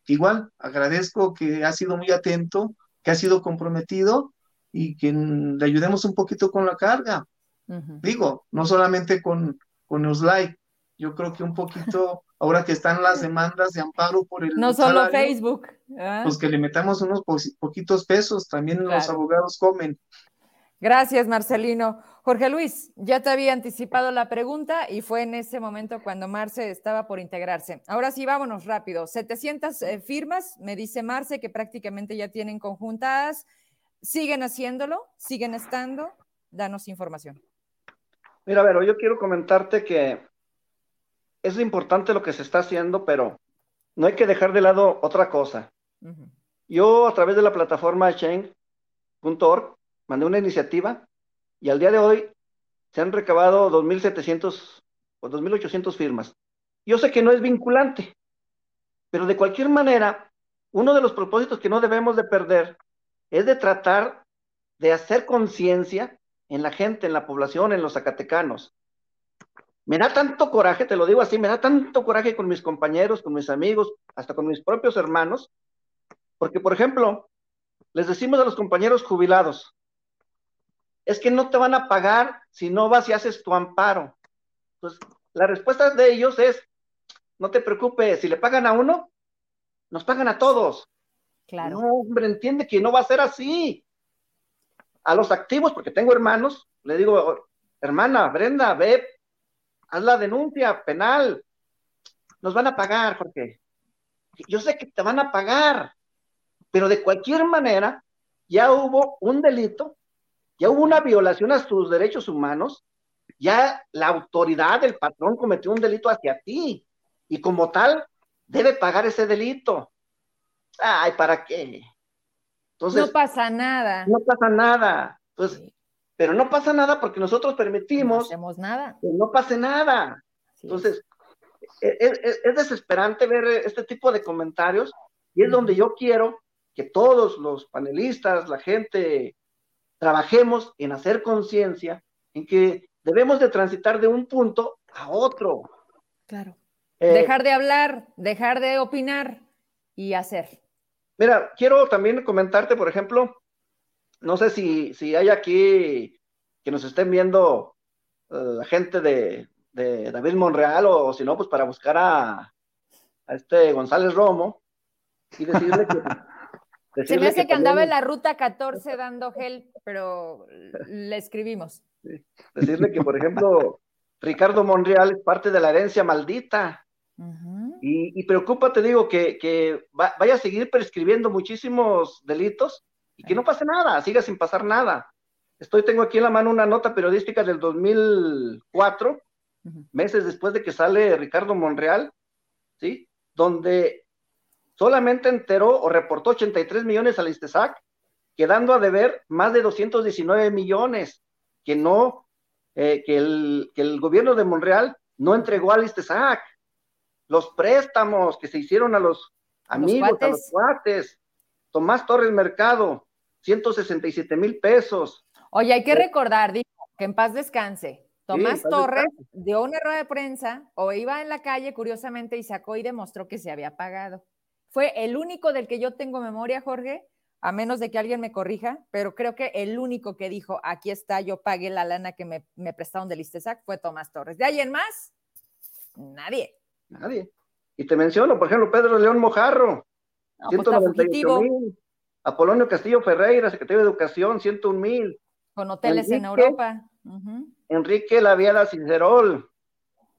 Igual, agradezco que ha sido muy atento, que ha sido comprometido y que le ayudemos un poquito con la carga. Digo, no solamente con, con los likes, yo creo que un poquito, ahora que están las demandas de amparo por el. No solo Facebook. ¿ah? Pues que le metamos unos poquitos pesos, también los abogados comen. Gracias, Marcelino. Jorge Luis, ya te había anticipado la pregunta y fue en ese momento cuando Marce estaba por integrarse. Ahora sí, vámonos rápido. 700 eh, firmas, me dice Marce, que prácticamente ya tienen conjuntadas. ¿Siguen haciéndolo? ¿Siguen estando? Danos información. Mira, Vero, yo quiero comentarte que es importante lo que se está haciendo, pero no hay que dejar de lado otra cosa. Yo a través de la plataforma Chain.org mandé una iniciativa y al día de hoy se han recabado 2.700 o 2.800 firmas. Yo sé que no es vinculante, pero de cualquier manera, uno de los propósitos que no debemos de perder es de tratar de hacer conciencia en la gente, en la población, en los zacatecanos. Me da tanto coraje, te lo digo así, me da tanto coraje con mis compañeros, con mis amigos, hasta con mis propios hermanos, porque, por ejemplo, les decimos a los compañeros jubilados, es que no te van a pagar si no vas y haces tu amparo. Pues la respuesta de ellos es, no te preocupes, si le pagan a uno, nos pagan a todos. Claro. No, hombre, entiende que no va a ser así a los activos, porque tengo hermanos, le digo, hermana, Brenda, ve, haz la denuncia penal. Nos van a pagar, Jorge. Yo sé que te van a pagar, pero de cualquier manera, ya hubo un delito, ya hubo una violación a tus derechos humanos, ya la autoridad del patrón cometió un delito hacia ti, y como tal, debe pagar ese delito. Ay, ¿para qué? no pasa nada. No pasa nada. Pues, pero no pasa nada porque nosotros permitimos no hacemos nada. que no pase nada. Entonces, e, e, e, es, desesperante ver este tipo de comentarios y es donde yo quiero que todos los panelistas, la gente, trabajemos en hacer conciencia en que debemos de transitar de un punto a otro. Claro. Eh, dejar de hablar, dejar de opinar y hacer. Mira, quiero también comentarte, por ejemplo, no sé si, si hay aquí que nos estén viendo eh, la gente de, David Monreal o, si no, pues para buscar a, este González Romo y decirle que... Se me hace que, andaba en la ruta 14 dando gel, pero le escribimos. Decirle que, por ejemplo, Ricardo Monreal es parte de la herencia maldita. Y, preocupa, te digo, que, vaya a seguir prescribiendo muchísimos delitos y que no pase nada, siga sin pasar nada. Estoy, tengo aquí en la mano una nota periodística del 2004, meses después de que sale Ricardo Monreal, ¿sí? Donde solamente enteró o reportó 83 millones al ISTESAC, quedando a deber más de 219 millones que no, eh, que, el, que el gobierno de Monreal no entregó al ISTESAC los préstamos que se hicieron a los amigos, a los cuates. Tomás Torres Mercado, 167 mil pesos. Oye, hay que eh, recordar, digo, que en paz descanse. Tomás Torres dio una rueda de prensa o iba en la calle, curiosamente, y sacó y demostró que se había pagado. Fue el único del que yo tengo memoria, Jorge, a menos de que alguien me corrija, pero creo que el único que dijo, aquí está, yo pagué la lana que me, me prestaron del ISTESAC, fue Tomás Torres. ¿De ahí en más? Nadie. Nadie. Y te menciono, por ejemplo, Pedro León Mojarro, 198 pues mil. Apolonio Castillo Ferreira, secretario de Educación, 101 mil. Con hoteles en Europa. Enrique Laviada Cincerol,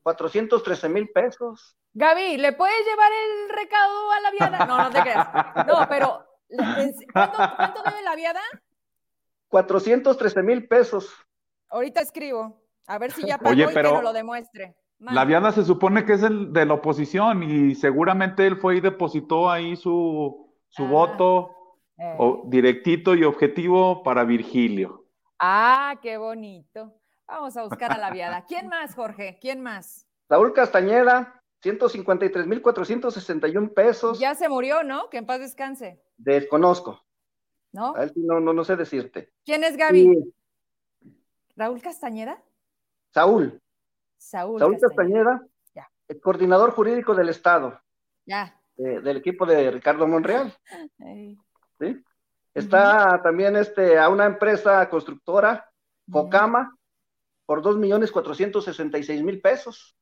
413 mil pesos. Gaby, ¿le puedes llevar el recado a la viada? No, no te creas. No, pero ¿cuánto, cuánto debe la viada? 413 mil pesos. Ahorita escribo. A ver si ya pagó y que nos lo demuestre. La Viana se supone que es el de la oposición y seguramente él fue y depositó ahí su, su ah, voto eh. directito y objetivo para Virgilio. Ah, qué bonito. Vamos a buscar a la Viada. ¿Quién más, Jorge? ¿Quién más? Raúl Castañeda, 153.461 pesos. Ya se murió, ¿no? Que en paz descanse. Desconozco. ¿No? No, no, no sé decirte. ¿Quién es Gaby? ¿Raúl Castañeda? Saúl. Saúl. Saúl Castañeda, el coordinador jurídico del Estado. Ya. del equipo de Ricardo Monreal. ¿Sí? Está también este, a una empresa constructora, Cocama, por dos millones cuatrocientos sesenta y seis mil pesos.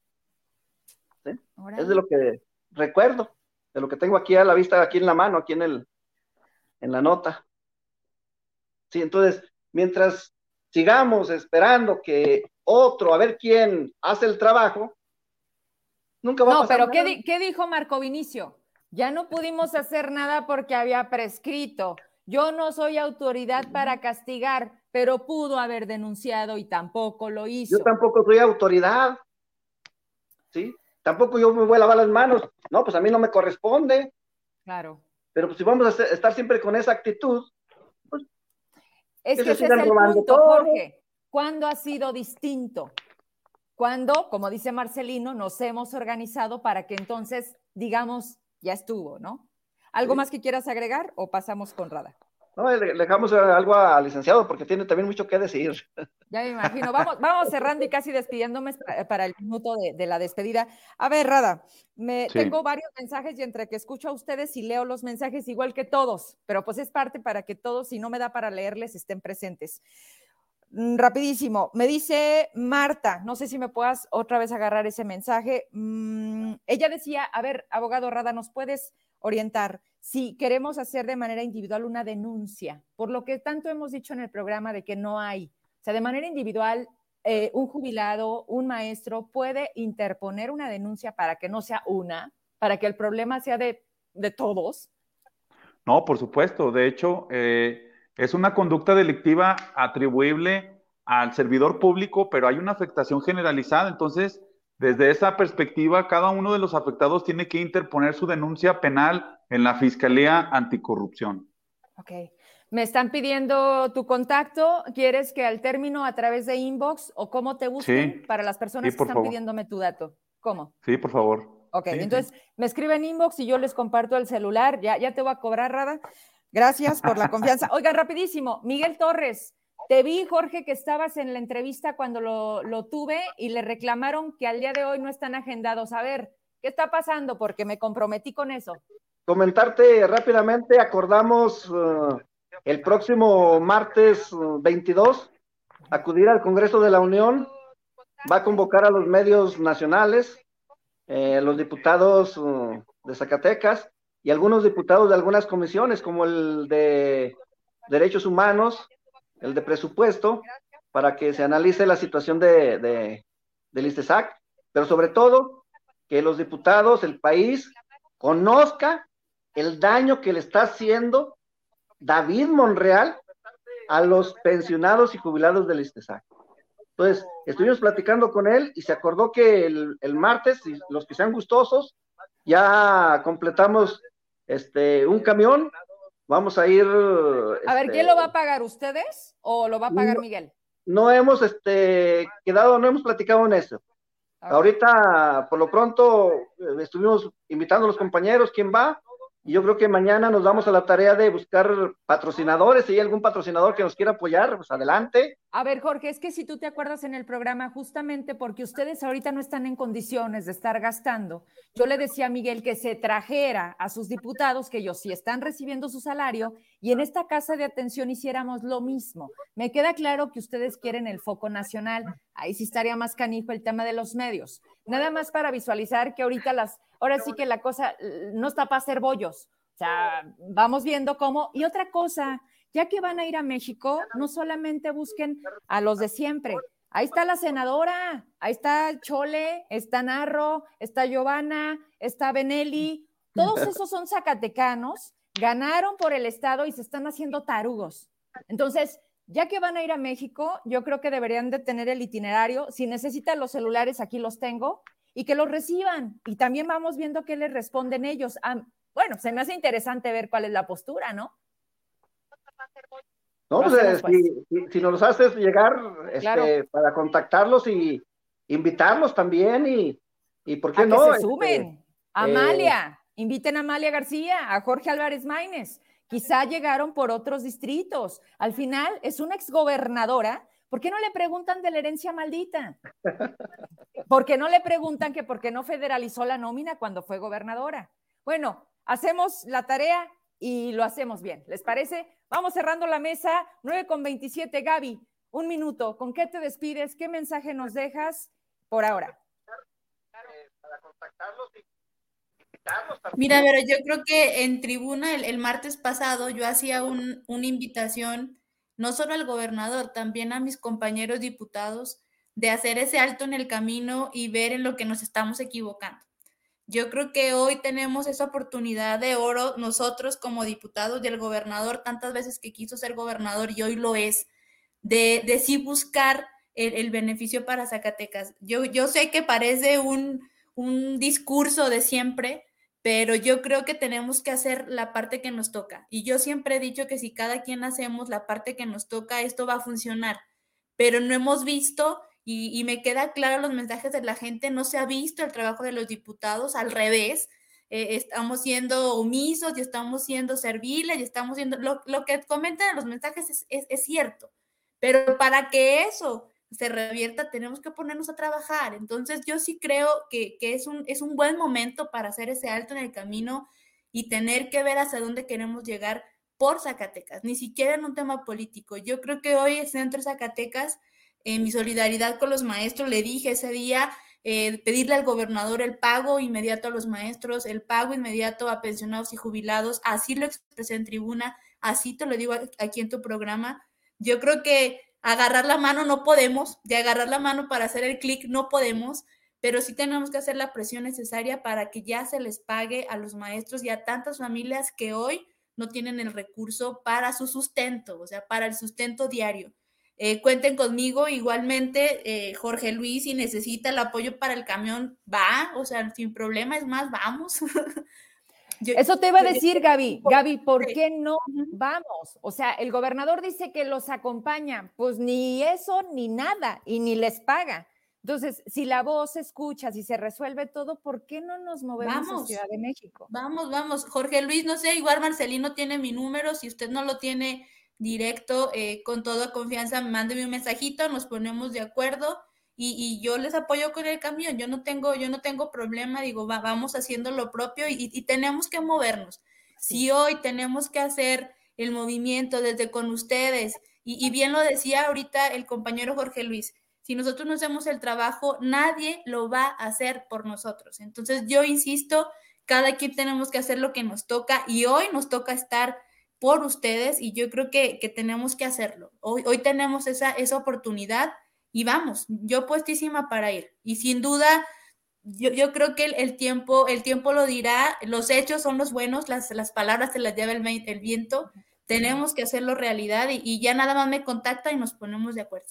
¿Sí? Es de lo que recuerdo, de lo que tengo aquí a la vista, aquí en la mano, aquí en el, en la nota. Sí, entonces, mientras sigamos esperando que otro, a ver quién hace el trabajo, nunca va a pasar No, pero ¿qué, dijo Marco Vinicio? Ya no pudimos hacer nada porque había prescrito. Yo no soy autoridad para castigar, pero pudo haber denunciado y tampoco lo hizo. Yo tampoco soy autoridad. ¿Sí? Tampoco yo me voy a lavar las manos. No, pues a mí no me corresponde. Claro. Pero pues si vamos a estar siempre con esa actitud, pues. Es que, ese es el punto, Jorge. ¿Cuándo ha sido distinto? Cuando, como dice Marcelino, nos hemos organizado para que entonces digamos, ya estuvo, ¿no? ¿Algo más que quieras agregar o pasamos con Rada? No, le, dejamos algo al licenciado porque tiene también mucho que decir. Ya me imagino. Vamos, vamos cerrando y casi despidiéndome para el minuto de, la despedida. A ver, Rada, me, tengo varios mensajes y entre que escucho a ustedes y leo los mensajes igual que todos, pero pues es parte para que todos, si no me da para leerles, estén presentes. Mm, rapidísimo, me dice Marta, no sé si me puedas otra vez agarrar ese mensaje. Mm, ella decía, a ver, abogado Rada, ¿nos puedes orientar si queremos hacer de manera individual una denuncia? Por lo que tanto hemos dicho en el programa de que no hay. O sea, de manera individual, eh, un jubilado, un maestro puede interponer una denuncia para que no sea una, para que el problema sea de, de todos. No, por supuesto. De hecho, eh, es una conducta delictiva atribuible al servidor público, pero hay una afectación generalizada. Entonces, desde esa perspectiva, cada uno de los afectados tiene que interponer su denuncia penal en la Fiscalía Anticorrupción. Ok. Me están pidiendo tu contacto. ¿Quieres que al término a través de inbox o cómo te busquen para las personas que están pidiéndome tu dato? ¿Cómo? Sí, por favor. Ok, entonces me escriben inbox y yo les comparto el celular. Ya, ya te voy a cobrar, Rada. Gracias por la confianza. Oigan, rapidísimo, Miguel Torres, te vi, Jorge, que estabas en la entrevista cuando lo, tuve y le reclamaron que al día de hoy no están agendados. A ver, ¿qué está pasando? Porque me comprometí con eso. Comentarte rápidamente, acordamos uh, el próximo martes 22 uh, acudir al Congreso de la Unión, va a convocar a los medios nacionales, eh, los diputados uh, de Zacatecas, y algunos diputados de algunas comisiones, como el de Derechos Humanos, el de Presupuesto, para que se analice la situación de, de, del ISTESAC, pero sobre todo que los diputados, el país, conozca el daño que le está haciendo David Monreal a los pensionados y jubilados del ISTESAC. Entonces, estuvimos platicando con él y se acordó que el, el martes, los que sean gustosos, ya completamos este, un camión, vamos a ir. a ver, ¿quién lo va a pagar? ¿Ustedes o lo va a pagar Miguel? No hemos este, quedado, no hemos platicado en eso. Ahorita, por lo pronto, eh, estuvimos invitando a los compañeros, ¿quién va? Y yo creo que mañana nos vamos a la tarea de buscar patrocinadores. Si hay algún patrocinador que nos quiera apoyar, pues adelante. A ver, Jorge, es que si tú te acuerdas en el programa, justamente porque ustedes ahorita no están en condiciones de estar gastando, yo le decía a Miguel que se trajera a sus diputados, que ellos sí están recibiendo su salario, y en esta casa de atención hiciéramos lo mismo. Me queda claro que ustedes quieren el foco nacional. Ahí sí estaría más canijo el tema de los medios. Nada más para visualizar que ahorita las ahora sí que la cosa no está para hacer bollos. O sea, vamos viendo cómo. Y otra cosa, ya que van a ir a México, no solamente busquen a los de siempre. Ahí está la senadora, ahí está Chole, está Narro, está Giovanna, está Benelli. Todos esos son zacatecanos, ganaron por el Estado y se están haciendo tarugos. Entonces, ya que van a ir a México, yo creo que deberían de tener el itinerario. Si necesitan los celulares, aquí los tengo y que los reciban. Y también vamos viendo qué les responden ellos. Ah, bueno, se me hace interesante ver cuál es la postura, ¿no? No, pues, eh, pues. Si, nos los haces llegar este, para contactarlos y invitarlos también y, ¿Y por qué a no? Que se Este, sumen. Amalia, inviten a Amalia García, a Jorge Álvarez Maínez. Quizá llegaron por otros distritos. Al final es una exgobernadora. ¿Por qué no le preguntan de la herencia maldita? ¿Por qué no le preguntan que por qué no federalizó la nómina cuando fue gobernadora? Bueno, hacemos la tarea y lo hacemos bien. ¿Les parece? Vamos cerrando la mesa. 9 con 27, Gaby. Un minuto. ¿Con qué te despides? ¿Qué mensaje nos dejas por ahora? Para contactarlos Mira, pero yo creo que en tribuna el, el martes pasado yo hacía un, una invitación no solo al gobernador, también a mis compañeros diputados de hacer ese alto en el camino y ver en lo que nos estamos equivocando. Yo creo que hoy tenemos esa oportunidad de oro nosotros como diputados y el gobernador tantas veces que quiso ser gobernador y hoy lo es, de, de sí buscar el, el, beneficio para Zacatecas. Yo, yo sé que parece un, un discurso de siempre, pero yo creo que tenemos que hacer la parte que nos toca. Y yo siempre he dicho que si cada quien hacemos la parte que nos toca, esto va a funcionar. Pero no hemos visto, y, me queda claro los mensajes de la gente, no se ha visto el trabajo de los diputados, al revés. Eh, estamos siendo omisos y estamos siendo serviles y estamos siendo, lo, que comentan en los mensajes es, es, es cierto, pero para que eso se revierta, tenemos que ponernos a trabajar. Entonces, yo sí creo que, que, es, un, es un buen momento para hacer ese alto en el camino y tener que ver hacia dónde queremos llegar por Zacatecas, ni siquiera en un tema político. Yo creo que hoy el Centro Zacatecas, en mi solidaridad con los maestros, le dije ese día, eh, pedirle al gobernador el pago inmediato a los maestros, el pago inmediato a pensionados y jubilados, así lo expresé en tribuna, así te lo digo aquí en tu programa. Yo creo que agarrar la mano no podemos, de agarrar la mano para hacer el clic no podemos, pero sí tenemos que hacer la presión necesaria para que ya se les pague a los maestros y a tantas familias que hoy no tienen el recurso para su sustento, o sea, para el sustento diario. Eh, cuenten conmigo, igualmente, eh, Jorge Luis, si necesita el apoyo para el camión, va, o sea, sin problema, es más, vamos. Yo, Eso te iba a decir, Gaby. Gaby, ¿por qué no vamos? O sea, el gobernador dice que los acompaña, pues ni eso ni nada, y ni les paga. Entonces, si la voz se escucha, si se resuelve todo, ¿por qué no nos movemos vamos, a Ciudad de México? Vamos, vamos. Jorge Luis, no sé, igual Marcelino tiene mi número, si usted no lo tiene directo, eh, con toda confianza, mándeme un mensajito, nos ponemos de acuerdo y, y, yo les apoyo con el camión, yo no tengo, yo no tengo problema, digo, va, vamos haciendo lo propio y, y, tenemos que movernos. Si hoy tenemos que hacer el movimiento desde con ustedes, y, y, bien lo decía ahorita el compañero Jorge Luis, si nosotros no hacemos el trabajo, nadie lo va a hacer por nosotros. Entonces yo insisto, cada quien tenemos que hacer lo que nos toca y hoy nos toca estar por ustedes y yo creo que, que tenemos que hacerlo. Hoy, hoy tenemos esa, esa oportunidad y vamos, yo puestísima para ir. Y sin duda, yo, yo creo que el, tiempo, el tiempo lo dirá, los hechos son los buenos, las, las palabras se las lleva el, el viento, tenemos que hacerlo realidad y, y, ya nada más me contacta y nos ponemos de acuerdo.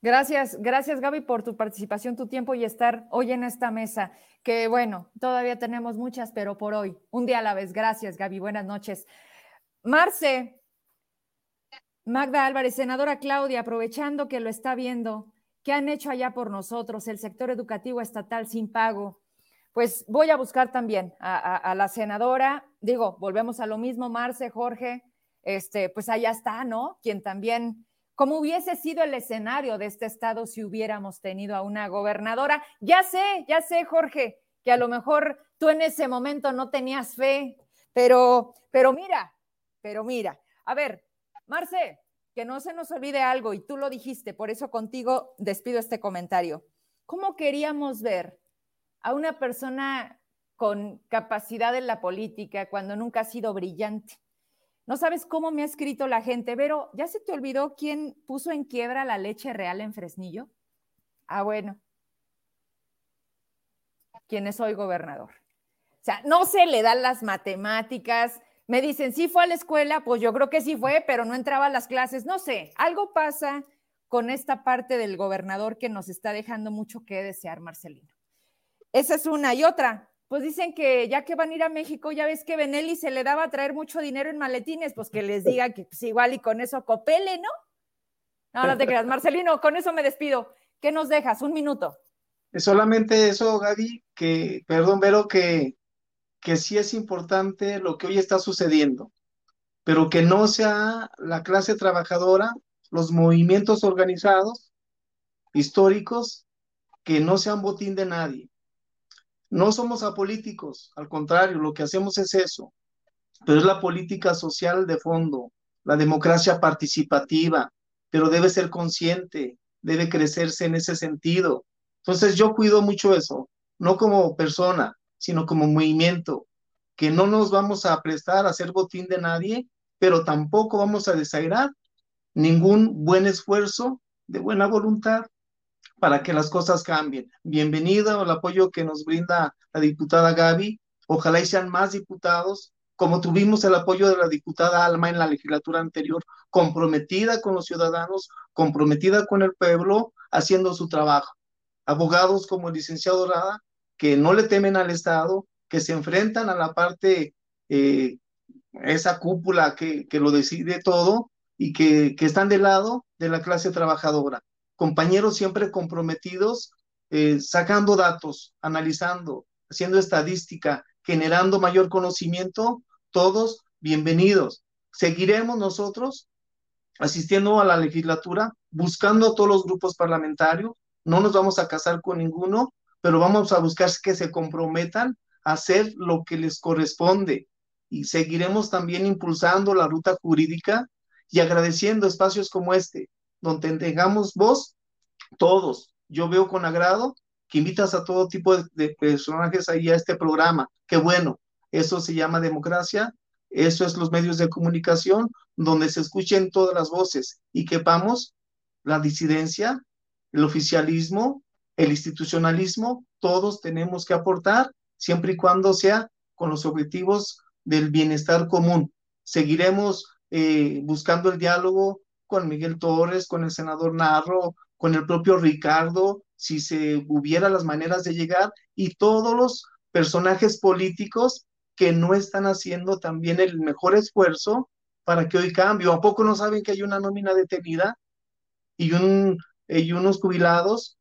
Gracias, gracias Gaby por tu participación, tu tiempo y estar hoy en esta mesa, que bueno, todavía tenemos muchas, pero por hoy, un día a la vez. Gracias Gaby, buenas noches. Marce, Magda Álvarez, senadora Claudia, aprovechando que lo está viendo, ¿qué han hecho allá por nosotros, el sector educativo estatal sin pago? Pues voy a buscar también a, la senadora, digo, volvemos a lo mismo, Marce, Jorge, este, pues allá está, ¿no? Quien también, como hubiese sido el escenario de este estado si hubiéramos tenido a una gobernadora, ya sé, ya sé, Jorge, que a lo mejor tú en ese momento no tenías fe, pero, pero mira, pero mira, a ver, Marce, que no se nos olvide algo, y tú lo dijiste, por eso contigo despido este comentario. ¿Cómo queríamos ver a una persona con capacidad en la política cuando nunca ha sido brillante? No sabes cómo me ha escrito la gente, pero ¿ya se te olvidó quién puso en quiebra la leche real en Fresnillo? Ah, bueno. ¿Quién es hoy gobernador? O sea, no se le dan las matemáticas, me dicen, sí fue a la escuela, pues yo creo que sí fue, pero no entraba a las clases. No sé, algo pasa con esta parte del gobernador que nos está dejando mucho que desear, Marcelino. Esa es una. Y otra, pues dicen que ya que van a ir a México, ya ves que Benelli se le daba a traer mucho dinero en maletines, pues que les diga que pues igual y con eso copele, ¿no? No, no te creas, Marcelino, con eso me despido. ¿Qué nos dejas? Un minuto. Solamente eso, Gaby, que, perdón, Vero, que, que sí es importante lo que hoy está sucediendo, pero que no sea la clase trabajadora, los movimientos organizados, históricos, que no sean botín de nadie. No somos apolíticos, al contrario, lo que hacemos es eso, pero es la política social de fondo, la democracia participativa, pero debe ser consciente, debe crecerse en ese sentido. Entonces yo cuido mucho eso, no como persona, sino como movimiento, que no nos vamos a prestar a ser botín de nadie, pero tampoco vamos a desairar ningún buen esfuerzo de buena voluntad para que las cosas cambien. Bienvenido al apoyo que nos brinda la diputada Gaby. Ojalá y sean más diputados, como tuvimos el apoyo de la diputada Alma en la legislatura anterior, comprometida con los ciudadanos, comprometida con el pueblo, haciendo su trabajo. Abogados como el licenciado Rada, que no le temen al Estado, que se enfrentan a la parte, eh, esa cúpula que, que, lo decide todo y que, que están del lado de la clase trabajadora compañeros siempre comprometidos, eh, sacando datos, analizando, haciendo estadística, generando mayor conocimiento, todos bienvenidos. Seguiremos nosotros asistiendo a la legislatura, buscando a todos los grupos parlamentarios, no nos vamos a casar con ninguno, pero vamos a buscar que se comprometan a hacer lo que les corresponde y seguiremos también impulsando la ruta jurídica y agradeciendo espacios como este, donde tengamos voz todos. Yo veo con agrado que invitas a todo tipo de, personajes ahí a este programa. Qué bueno, eso se llama democracia, eso es los medios de comunicación, donde se escuchen todas las voces y quepamos la disidencia, el oficialismo, el institucionalismo, todos tenemos que aportar siempre y cuando sea con los objetivos del bienestar común. Seguiremos eh, buscando el diálogo con Miguel Torres, con el senador Narro, con el propio Ricardo, si se hubiera las maneras de llegar, y todos los personajes políticos que no están haciendo también el mejor esfuerzo para que hoy cambie. ¿A poco no saben que hay una nómina detenida y, un, y unos jubilados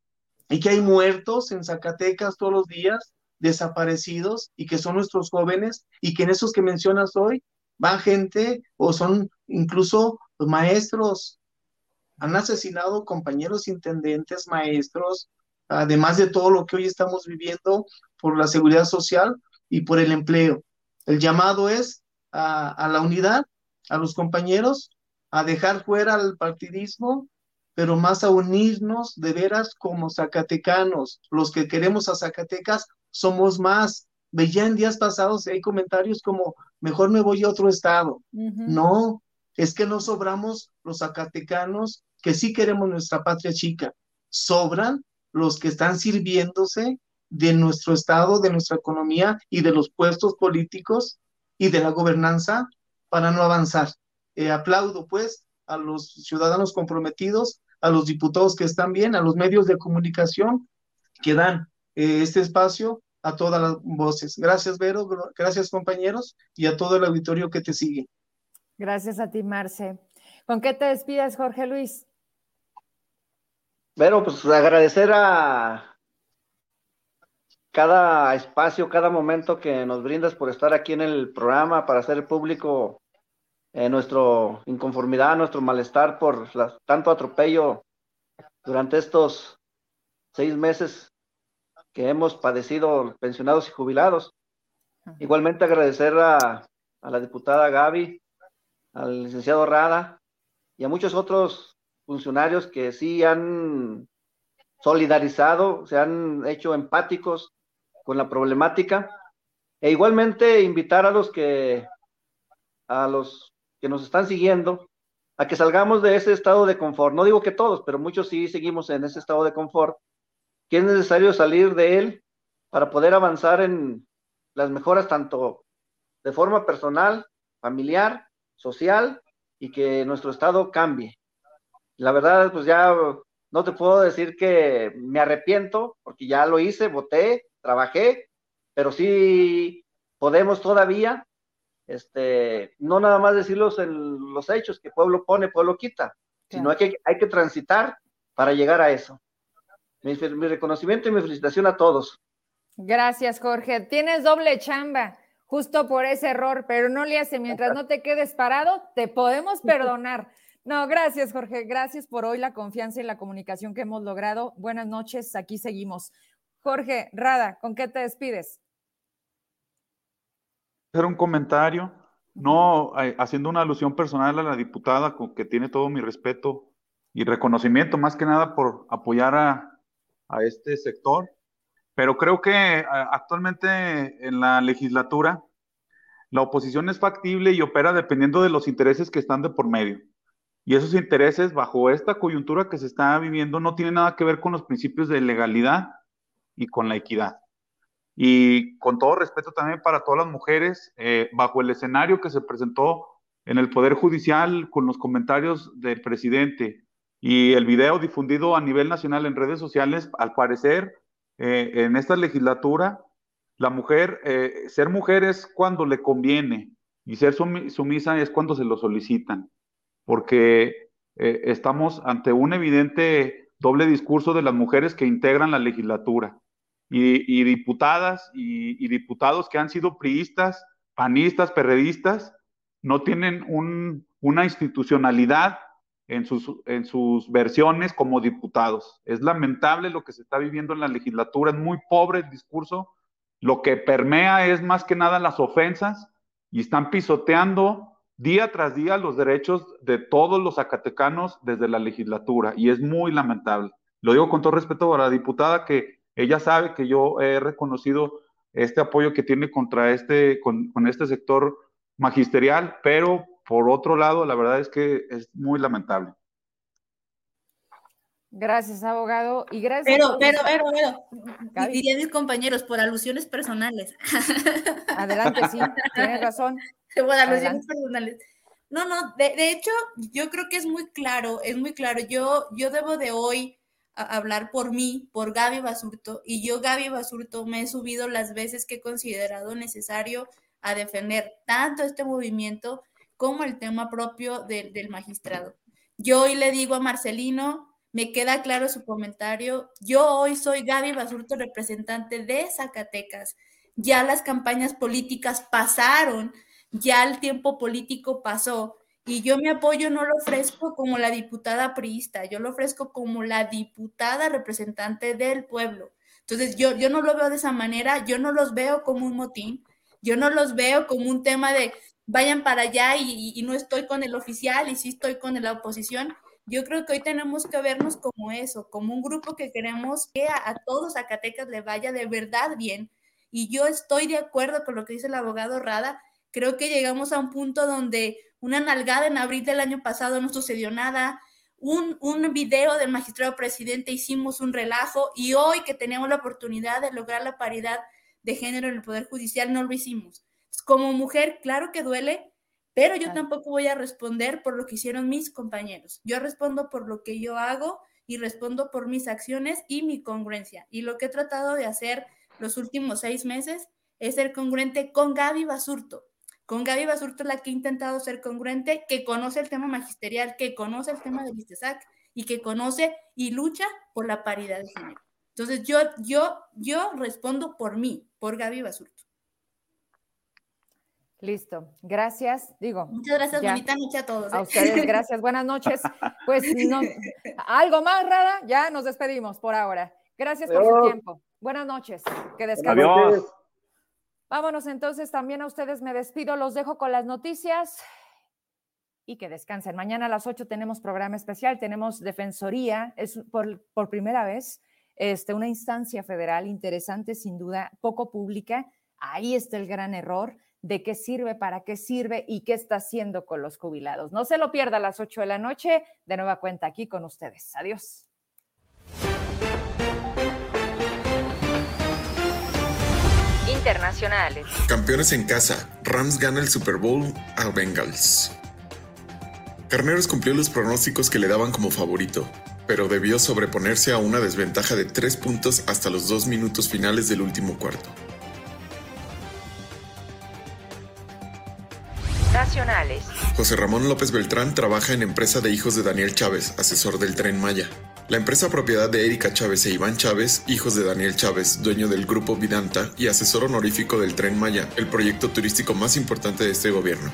y que hay muertos en Zacatecas todos los días, desaparecidos y que son nuestros jóvenes y que en esos que mencionas hoy va gente o son incluso maestros. Han asesinado compañeros intendentes, maestros, además de todo lo que hoy estamos viviendo por la seguridad social y por el empleo. El llamado es a, a la unidad, a los compañeros, a dejar fuera el partidismo, pero más a unirnos de veras como zacatecanos. Los que queremos a Zacatecas somos más. Veía en días pasados hay comentarios como, mejor me voy a otro estado. No, es que no sobramos los zacatecanos que sí queremos nuestra patria chica. Sobran los que están sirviéndose de nuestro estado, de nuestra economía y de los puestos políticos y de la gobernanza para no avanzar. Eh, aplaudo pues a los ciudadanos comprometidos, a los diputados que están bien, a los medios de comunicación que dan eh, este espacio a todas las voces. Gracias, Vero, gracias, compañeros, y a todo el auditorio que te sigue. Gracias a ti, Marce. ¿Con qué te despides, Jorge Luis? Bueno, pues agradecer a cada espacio, cada momento que nos brindas por estar aquí en el programa para hacer público eh, nuestra inconformidad, nuestro malestar por tanto atropello durante estos seis meses que hemos padecido pensionados y jubilados. Igualmente agradecer a, a la diputada Gaby, al licenciado Rada y a muchos otros funcionarios que sí han solidarizado, se han hecho empáticos con la problemática. E igualmente invitar a los que a los que nos están siguiendo a que salgamos de ese estado de confort. No digo que todos, pero muchos sí seguimos en ese estado de confort, que es necesario salir de él para poder avanzar en las mejoras tanto de forma personal, familiar social y que nuestro estado cambie. La verdad, pues ya no te puedo decir que me arrepiento, porque ya lo hice, voté, trabajé, pero sí podemos todavía, este, no nada más decirlos en los hechos, que pueblo pone, pueblo quita, sino hay que, hay que transitar para llegar a eso. Mi, mi reconocimiento y mi felicitación a todos. Gracias, Jorge. Tienes doble chamba justo por ese error, pero no le hace, mientras no te quedes parado, te podemos perdonar. No, gracias, Jorge. Gracias por hoy la confianza y la comunicación que hemos logrado. Buenas noches, aquí seguimos. Jorge, Rada, ¿con qué te despides? Hacer un comentario, no eh, haciendo una alusión personal a la diputada, con que tiene todo mi respeto y reconocimiento, más que nada por apoyar a, a este sector pero creo que actualmente en la legislatura la oposición es factible y opera dependiendo de los intereses que están de por medio. Y esos intereses, bajo esta coyuntura que se está viviendo, no tienen nada que ver con los principios de legalidad y con la equidad. Y con todo respeto también para todas las mujeres, eh, bajo el escenario que se presentó en el Poder Judicial con los comentarios del presidente y el video difundido a nivel nacional en redes sociales, al parecer eh, en esta legislatura, la mujer, eh, ser mujer es cuando le conviene y ser sumisa es cuando se lo solicitan, porque eh, estamos ante un evidente doble discurso de las mujeres que integran la legislatura y, diputadas y, diputados que han sido priistas, panistas, perredistas, no tienen una institucionalidad en sus, en sus versiones como diputados. Es lamentable lo que se está viviendo en la legislatura, es muy pobre el discurso. Lo que permea es más que nada las ofensas y están pisoteando día tras día los derechos de todos los zacatecanos desde la legislatura y es muy lamentable. Lo digo con todo respeto a la diputada que ella sabe que yo he reconocido este apoyo que tiene contra este, con, con este sector magisterial, pero por otro lado, la verdad es que es muy lamentable. Gracias, abogado. Y gracias. Pero, pero, pero, pero, diría mis compañeros, por alusiones personales. Adelante, sí, tienes razón. Por alusiones personales. No, no, de, de, hecho, yo creo que es muy claro, es muy claro. Yo, yo debo de hoy hablar por mí, por Gaby Basurto, y yo, Gaby Basurto, me he subido las veces que he considerado necesario a defender tanto este movimiento como el tema propio del magistrado. Yo hoy le digo a Marcelino, me queda claro su comentario, yo hoy soy Gaby Basurto, representante de Zacatecas. Ya las campañas políticas pasaron, ya el tiempo político pasó y yo mi apoyo no lo ofrezco como la diputada priista, yo lo ofrezco como la diputada representante del pueblo. Entonces yo, yo no lo veo de esa manera, yo no los veo como un motín, yo no los veo como un tema de vayan para allá y, no estoy con el oficial y sí estoy con la oposición. Yo creo que hoy tenemos que vernos como eso, como un grupo que queremos que a, todos Zacatecas le vaya de verdad bien. Y yo estoy de acuerdo con lo que dice el abogado Rada. Creo que llegamos a un punto donde una nalgada en abril del año pasado no sucedió nada. Un, un video del magistrado presidente hicimos un relajo y hoy que tenemos la oportunidad de lograr la paridad de género en el Poder Judicial no lo hicimos. Como mujer, claro que duele, pero yo tampoco voy a responder por lo que hicieron mis compañeros. Yo respondo por lo que yo hago y respondo por mis acciones y mi congruencia. Y lo que he tratado de hacer los últimos seis meses es ser congruente con Gaby Basurto. Con Gaby Basurto la que he intentado ser congruente, que conoce el tema magisterial, que conoce el tema del ISTESAC y que conoce y lucha por la paridad de género. Entonces yo, yo, yo respondo por mí, por Gaby Basurto. Listo, gracias. Digo. Muchas gracias, bonita noche a todos. A ¿eh? ustedes, gracias, buenas noches. Pues no, algo más, Rada, ya nos despedimos por ahora. Gracias por su tiempo. Buenas noches, que descansen. Adiós. Vámonos entonces, también a ustedes me despido, los dejo con las noticias y que descansen. Mañana a las 8 tenemos programa especial, tenemos Defensoría, es por, por primera vez este, una instancia federal interesante, sin duda, poco pública. Ahí está el gran error de qué sirve, para qué sirve y qué está haciendo con los jubilados. No se lo pierda a las 8 de la noche. De nueva cuenta aquí con ustedes. Adiós. Internacionales. Campeones en casa. Rams gana el Super Bowl a Bengals. Carneros cumplió los pronósticos que le daban como favorito, pero debió sobreponerse a una desventaja de tres puntos hasta los dos minutos finales del último cuarto. José Ramón López Beltrán trabaja en empresa de hijos de Daniel Chávez, asesor del tren Maya. La empresa propiedad de Erika Chávez e Iván Chávez, hijos de Daniel Chávez, dueño del grupo Vidanta y asesor honorífico del Tren Maya, el proyecto turístico más importante de este gobierno.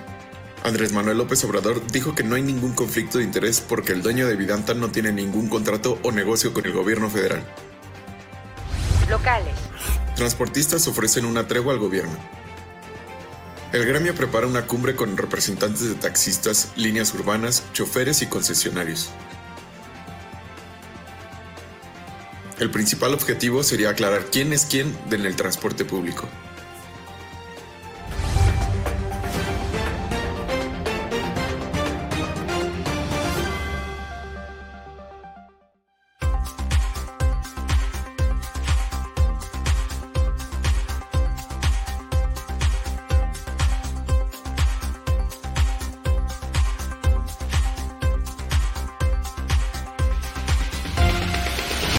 Andrés Manuel López Obrador dijo que no hay ningún conflicto de interés porque el dueño de Vidanta no tiene ningún contrato o negocio con el gobierno federal. Locales. Transportistas ofrecen una tregua al gobierno. El gremio prepara una cumbre con representantes de taxistas, líneas urbanas, choferes y concesionarios. El principal objetivo sería aclarar quién es quién en el transporte público.